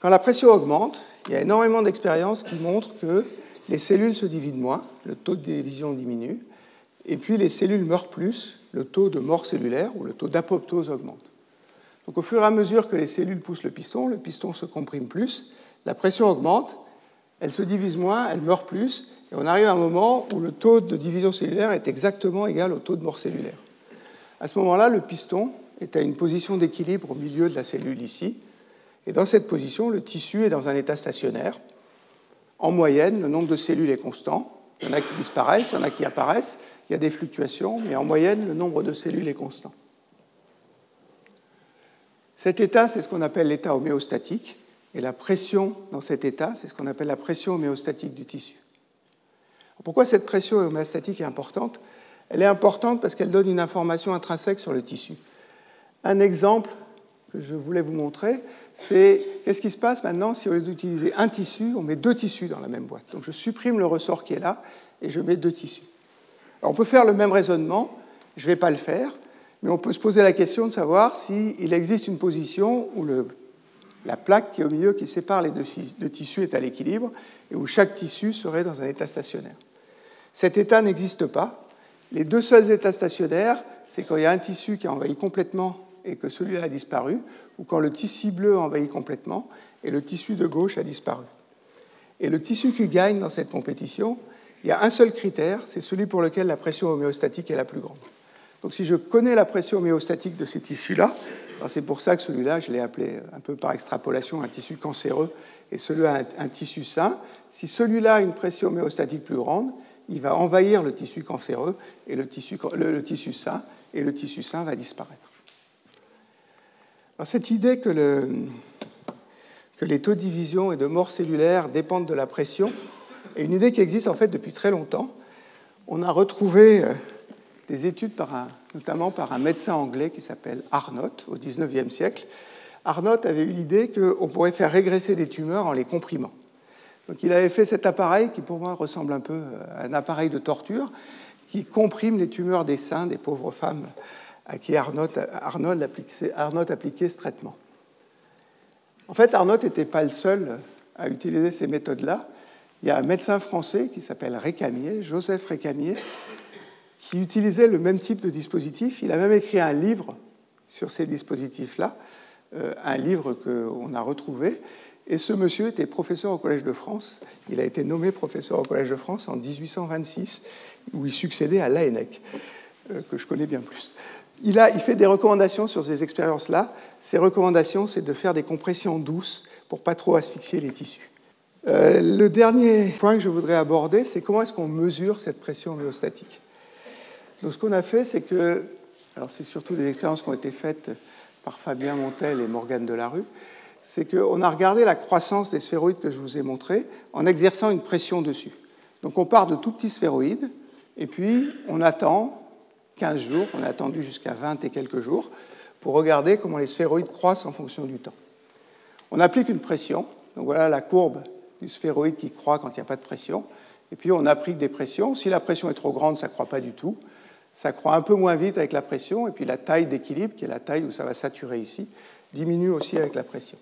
Quand la pression augmente, il y a énormément d'expériences qui montrent que les cellules se divident moins, le taux de division diminue, et puis les cellules meurent plus, le taux de mort cellulaire ou le taux d'apoptose augmente. Donc au fur et à mesure que les cellules poussent le piston, le piston se comprime plus, la pression augmente, elle se divise moins, elle meurt plus, et on arrive à un moment où le taux de division cellulaire est exactement égal au taux de mort cellulaire. À ce moment-là, le piston est à une position d'équilibre au milieu de la cellule ici. Et dans cette position, le tissu est dans un état stationnaire. En moyenne, le nombre de cellules est constant. Il y en a qui disparaissent, il y en a qui apparaissent. Il y a des fluctuations, mais en moyenne, le nombre de cellules est constant. Cet état, c'est ce qu'on appelle l'état homéostatique. Et la pression dans cet état, c'est ce qu'on appelle la pression homéostatique du tissu. Pourquoi cette pression homéostatique est importante? Elle est importante parce qu'elle donne une information intrinsèque sur le tissu. Un exemple que je voulais vous montrer, c'est qu'est-ce qui se passe maintenant si au lieu d'utiliser un tissu, on met deux tissus dans la même boîte? Donc je supprime le ressort qui est là et je mets deux tissus. on peut faire le même raisonnement, je ne vais pas le faire, mais on peut se poser la question de savoir s'il existe une position où le, la plaque qui est au milieu qui sépare les deux tissus est à l'équilibre et où chaque tissu serait dans un état stationnaire. Cet état n'existe pas. Les deux seuls états stationnaires, c'est quand il y a un tissu qui a envahi complètement et que celui-là a disparu, ou quand le tissu bleu a envahi complètement et le tissu de gauche a disparu. Et le tissu qui gagne dans cette compétition, il y a un seul critère, c'est celui pour lequel la pression homéostatique est la plus grande. Donc si je connais la pression homéostatique de ces tissus-là, c'est pour ça que celui-là, je l'ai appelé un peu par extrapolation un tissu cancéreux et celui-là un, un tissu sain. Si celui-là a une pression homéostatique plus grande, il va envahir le tissu cancéreux et le tissu, sain, et le tissu sain va disparaître. Cette idée que, que, les taux de division et de mort cellulaire dépendent de la pression est une idée qui existe en fait depuis très longtemps. On a retrouvé euh, des études notamment par un médecin anglais qui s'appelle Arnott au XIXe siècle. Arnott avait eu l'idée qu'on pourrait faire régresser des tumeurs en les comprimant. Donc il avait fait cet appareil qui pour moi ressemble un peu à un appareil de torture qui comprime les tumeurs des seins des pauvres femmes à qui Arnott, appliquait, ce traitement. En fait, Arnott n'était pas le seul à utiliser ces méthodes-là. Il y a un médecin français qui s'appelle Récamier, Joseph Récamier, qui utilisait le même type de dispositif. Il a même écrit un livre sur ces dispositifs-là, euh, un livre qu'on a retrouvé, et ce monsieur était professeur au Collège de France. Il a été nommé professeur au Collège de France en 1826, où il succédait à Laennec, euh, que je connais bien plus. Il, a, il fait des recommandations sur ces expériences-là. Ces recommandations, c'est de faire des compressions douces pour pas trop asphyxier les tissus. Euh, le dernier point que je voudrais aborder, c'est comment est-ce qu'on mesure cette pression homéostatique. Donc, ce qu'on a fait, c'est que, alors c'est surtout des expériences qui ont été faites par Fabien Montel et Morgane Delarue, c'est qu'on a regardé la croissance des sphéroïdes que je vous ai montré en exerçant une pression dessus. Donc on part de tout petits sphéroïdes, et puis on attend 15 jours, on a attendu jusqu'à 20 et quelques jours, pour regarder comment les sphéroïdes croissent en fonction du temps. On applique une pression, donc voilà la courbe du sphéroïde qui croît quand il n'y a pas de pression, et puis on applique des pressions. Si la pression est trop grande, ça ne croît pas du tout. Ça croît un peu moins vite avec la pression, et puis la taille d'équilibre, qui est la taille où ça va saturer ici, diminue aussi avec la pression.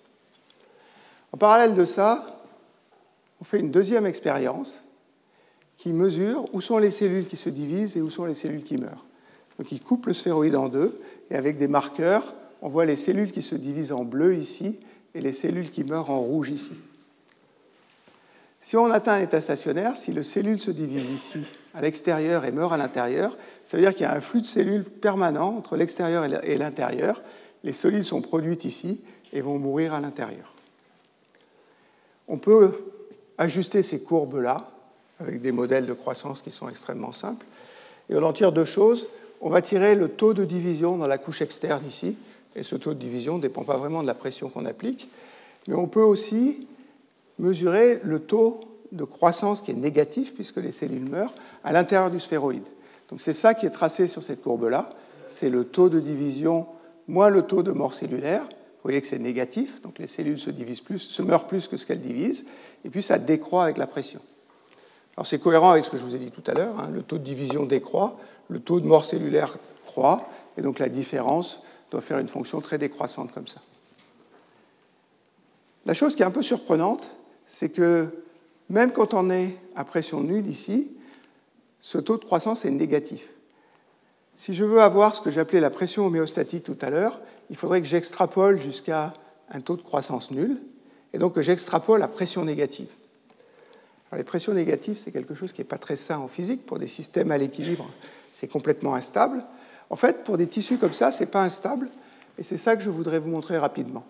En parallèle de ça, on fait une deuxième expérience qui mesure où sont les cellules qui se divisent et où sont les cellules qui meurent. Donc il coupe le sphéroïde en deux, et avec des marqueurs, on voit les cellules qui se divisent en bleu ici et les cellules qui meurent en rouge ici. Si on atteint un état stationnaire, si les cellules se divisent ici à l'extérieur et meurent à l'intérieur, ça veut dire qu'il y a un flux de cellules permanent entre l'extérieur et l'intérieur. Les cellules sont produites ici et vont mourir à l'intérieur. On peut ajuster ces courbes-là avec des modèles de croissance qui sont extrêmement simples. Et on en tire deux choses. On va tirer le taux de division dans la couche externe ici, et ce taux de division ne dépend pas vraiment de la pression qu'on applique. Mais on peut aussi mesurer le taux de croissance qui est négatif, puisque les cellules meurent, à l'intérieur du sphéroïde. Donc c'est ça qui est tracé sur cette courbe-là. C'est le taux de division moins le taux de mort cellulaire. Vous voyez que c'est négatif, donc les cellules se divisent plus, se meurent plus que ce qu'elles divisent, et puis ça décroît avec la pression. Alors c'est cohérent avec ce que je vous ai dit tout à l'heure, hein. le taux de division décroît, le taux de mort cellulaire croît, et donc la différence doit faire une fonction très décroissante comme ça. La chose qui est un peu surprenante, c'est que même quand on est à pression nulle ici, ce taux de croissance est négatif. Si je veux avoir ce que j'appelais la pression homéostatique tout à l'heure, il faudrait que j'extrapole jusqu'à un taux de croissance nul, et donc que j'extrapole à pression négative. les pressions négatives, c'est quelque chose qui n'est pas très sain en physique. Pour des systèmes à l'équilibre, c'est complètement instable. En fait, pour des tissus comme ça, ce n'est pas instable, et c'est ça que je voudrais vous montrer rapidement.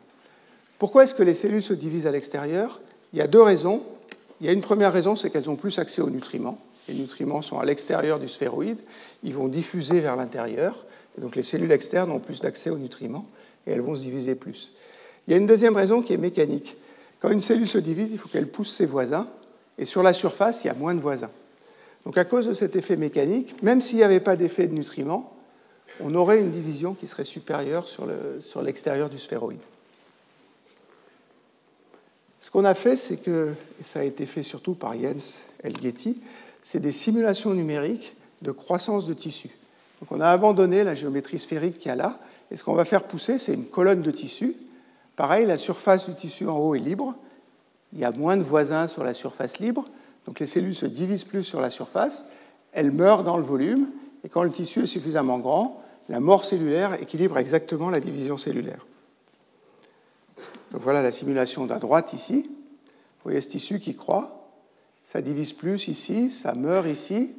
Pourquoi est-ce que les cellules se divisent à l'extérieur? Il y a deux raisons. Il y a une première raison, c'est qu'elles ont plus accès aux nutriments. Les nutriments sont à l'extérieur du sphéroïde, ils vont diffuser vers l'intérieur, donc les cellules externes ont plus d'accès aux nutriments, et elles vont se diviser plus. Il y a une deuxième raison qui est mécanique. Quand une cellule se divise, il faut qu'elle pousse ses voisins, et sur la surface, il y a moins de voisins. Donc à cause de cet effet mécanique, même s'il n'y avait pas d'effet de nutriments, on aurait une division qui serait supérieure sur l'extérieur du sphéroïde. Ce qu'on a fait, c'est que, et ça a été fait surtout par Jens Elgeti, c'est des simulations numériques de croissance de tissu. Donc on a abandonné la géométrie sphérique qu'il y a là, et ce qu'on va faire pousser, c'est une colonne de tissu. Pareil, la surface du tissu en haut est libre, il y a moins de voisins sur la surface libre, donc les cellules se divisent plus sur la surface, elles meurent dans le volume, et quand le tissu est suffisamment grand, la mort cellulaire équilibre exactement la division cellulaire. Donc voilà la simulation d'à droite ici. Vous voyez ce tissu qui croît, ça divise plus ici, ça meurt ici,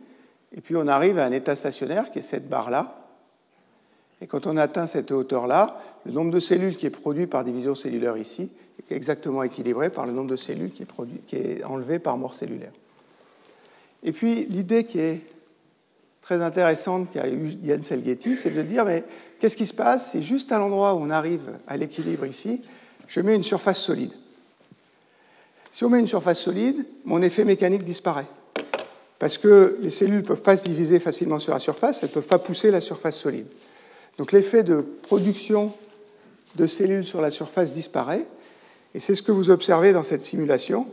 et puis on arrive à un état stationnaire qui est cette barre-là. Et quand on atteint cette hauteur-là, le nombre de cellules qui est produit par division cellulaire ici est exactement équilibré par le nombre de cellules qui est, enlevé par mort cellulaire. Et puis l'idée qui est très intéressante qu'a eu Yann Selgeti, c'est de dire mais qu'est-ce qui se passe? Si juste à l'endroit où on arrive à l'équilibre ici, je mets une surface solide Si on met une surface solide, mon effet mécanique disparaît. Parce que les cellules ne peuvent pas se diviser facilement sur la surface, elles ne peuvent pas pousser la surface solide. Donc l'effet de production de cellules sur la surface disparaît, et c'est ce que vous observez dans cette simulation.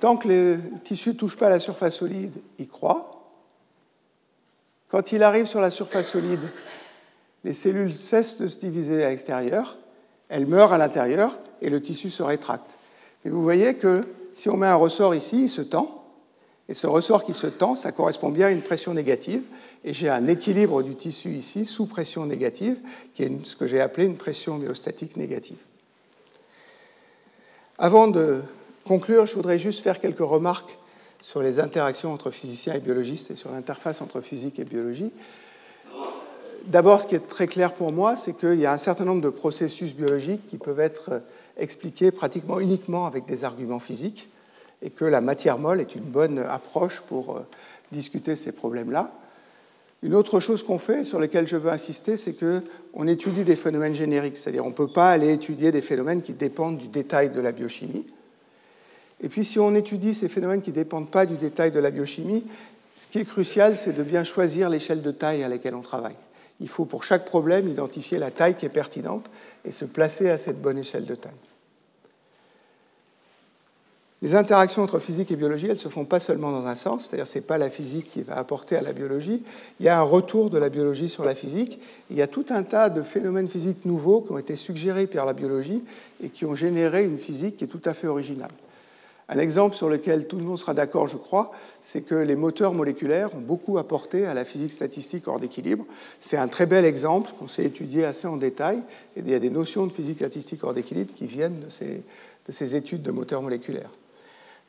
Tant que le tissu ne touche pas la surface solide, il croît. Quand il arrive sur la surface solide, les cellules cessent de se diviser à l'extérieur, elles meurent à l'intérieur et le tissu se rétracte. Et vous voyez que si on met un ressort ici, il se tend, et ce ressort qui se tend, ça correspond bien à une pression négative, et j'ai un équilibre du tissu ici sous pression négative, qui est ce que j'ai appelé une pression homéostatique négative. Avant de conclure, je voudrais juste faire quelques remarques sur les interactions entre physiciens et biologistes et sur l'interface entre physique et biologie. D'abord, ce qui est très clair pour moi, c'est qu'il y a un certain nombre de processus biologiques qui peuvent être expliqués pratiquement uniquement avec des arguments physiques et que la matière molle est une bonne approche pour euh, discuter ces problèmes-là. Une autre chose qu'on fait, sur laquelle je veux insister, c'est qu'on étudie des phénomènes génériques, c'est-à-dire on ne peut pas aller étudier des phénomènes qui dépendent du détail de la biochimie. Et puis si on étudie ces phénomènes qui ne dépendent pas du détail de la biochimie, ce qui est crucial, c'est de bien choisir l'échelle de taille à laquelle on travaille. Il faut pour chaque problème identifier la taille qui est pertinente et se placer à cette bonne échelle de taille. Les interactions entre physique et biologie, elles ne se font pas seulement dans un sens, c'est-à-dire ce n'est pas la physique qui va apporter à la biologie, il y a un retour de la biologie sur la physique, il y a tout un tas de phénomènes physiques nouveaux qui ont été suggérés par la biologie et qui ont généré une physique qui est tout à fait originale. Un exemple sur lequel tout le monde sera d'accord, je crois, c'est que les moteurs moléculaires ont beaucoup apporté à la physique statistique hors d'équilibre. C'est un très bel exemple qu'on s'est étudié assez en détail, et il y a des notions de physique statistique hors d'équilibre qui viennent de ces, de ces études de moteurs moléculaires.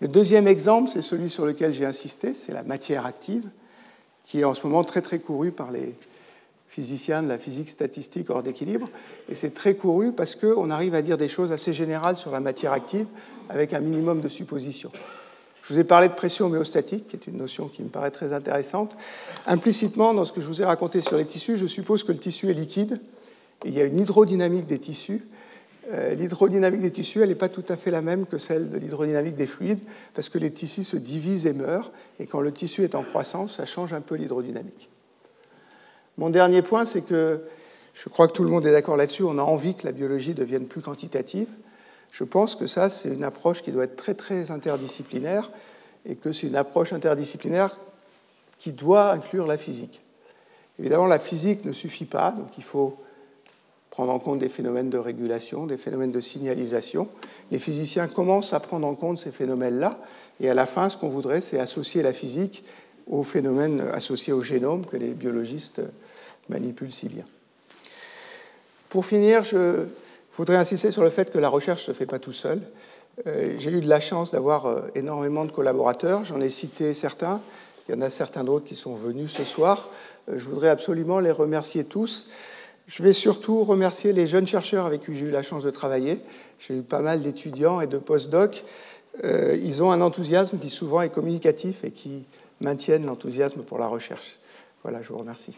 Le deuxième exemple, c'est celui sur lequel j'ai insisté, c'est la matière active, qui est en ce moment très très courue par les physiciens de la physique statistique hors d'équilibre. Et c'est très couru parce qu'on arrive à dire des choses assez générales sur la matière active avec un minimum de suppositions. Je vous ai parlé de pression homéostatique, qui est une notion qui me paraît très intéressante. Implicitement, dans ce que je vous ai raconté sur les tissus, je suppose que le tissu est liquide. Il y a une hydrodynamique des tissus euh, l'hydrodynamique des tissus, elle n'est pas tout à fait la même que celle de l'hydrodynamique des fluides, parce que les tissus se divisent et meurent, et quand le tissu est en croissance, ça change un peu l'hydrodynamique. Mon dernier point, c'est que je crois que tout le monde est d'accord là-dessus, on a envie que la biologie devienne plus quantitative. Je pense que ça, c'est une approche qui doit être très très interdisciplinaire, et que c'est une approche interdisciplinaire qui doit inclure la physique. Évidemment, la physique ne suffit pas, donc il faut prendre en compte des phénomènes de régulation, des phénomènes de signalisation. Les physiciens commencent à prendre en compte ces phénomènes-là, et à la fin, ce qu'on voudrait, c'est associer la physique aux phénomènes associés au génome que les biologistes manipulent si bien. Pour finir, je voudrais insister sur le fait que la recherche ne se fait pas tout seul. Euh, j'ai eu de la chance d'avoir euh, énormément de collaborateurs, j'en ai cité certains, il y en a certains d'autres qui sont venus ce soir. Euh, je voudrais absolument les remercier tous. Je vais surtout remercier les jeunes chercheurs avec qui j'ai eu la chance de travailler. J'ai eu pas mal d'étudiants et de post-docs. Ils ont un enthousiasme qui souvent est communicatif et qui maintiennent l'enthousiasme pour la recherche. Voilà, je vous remercie.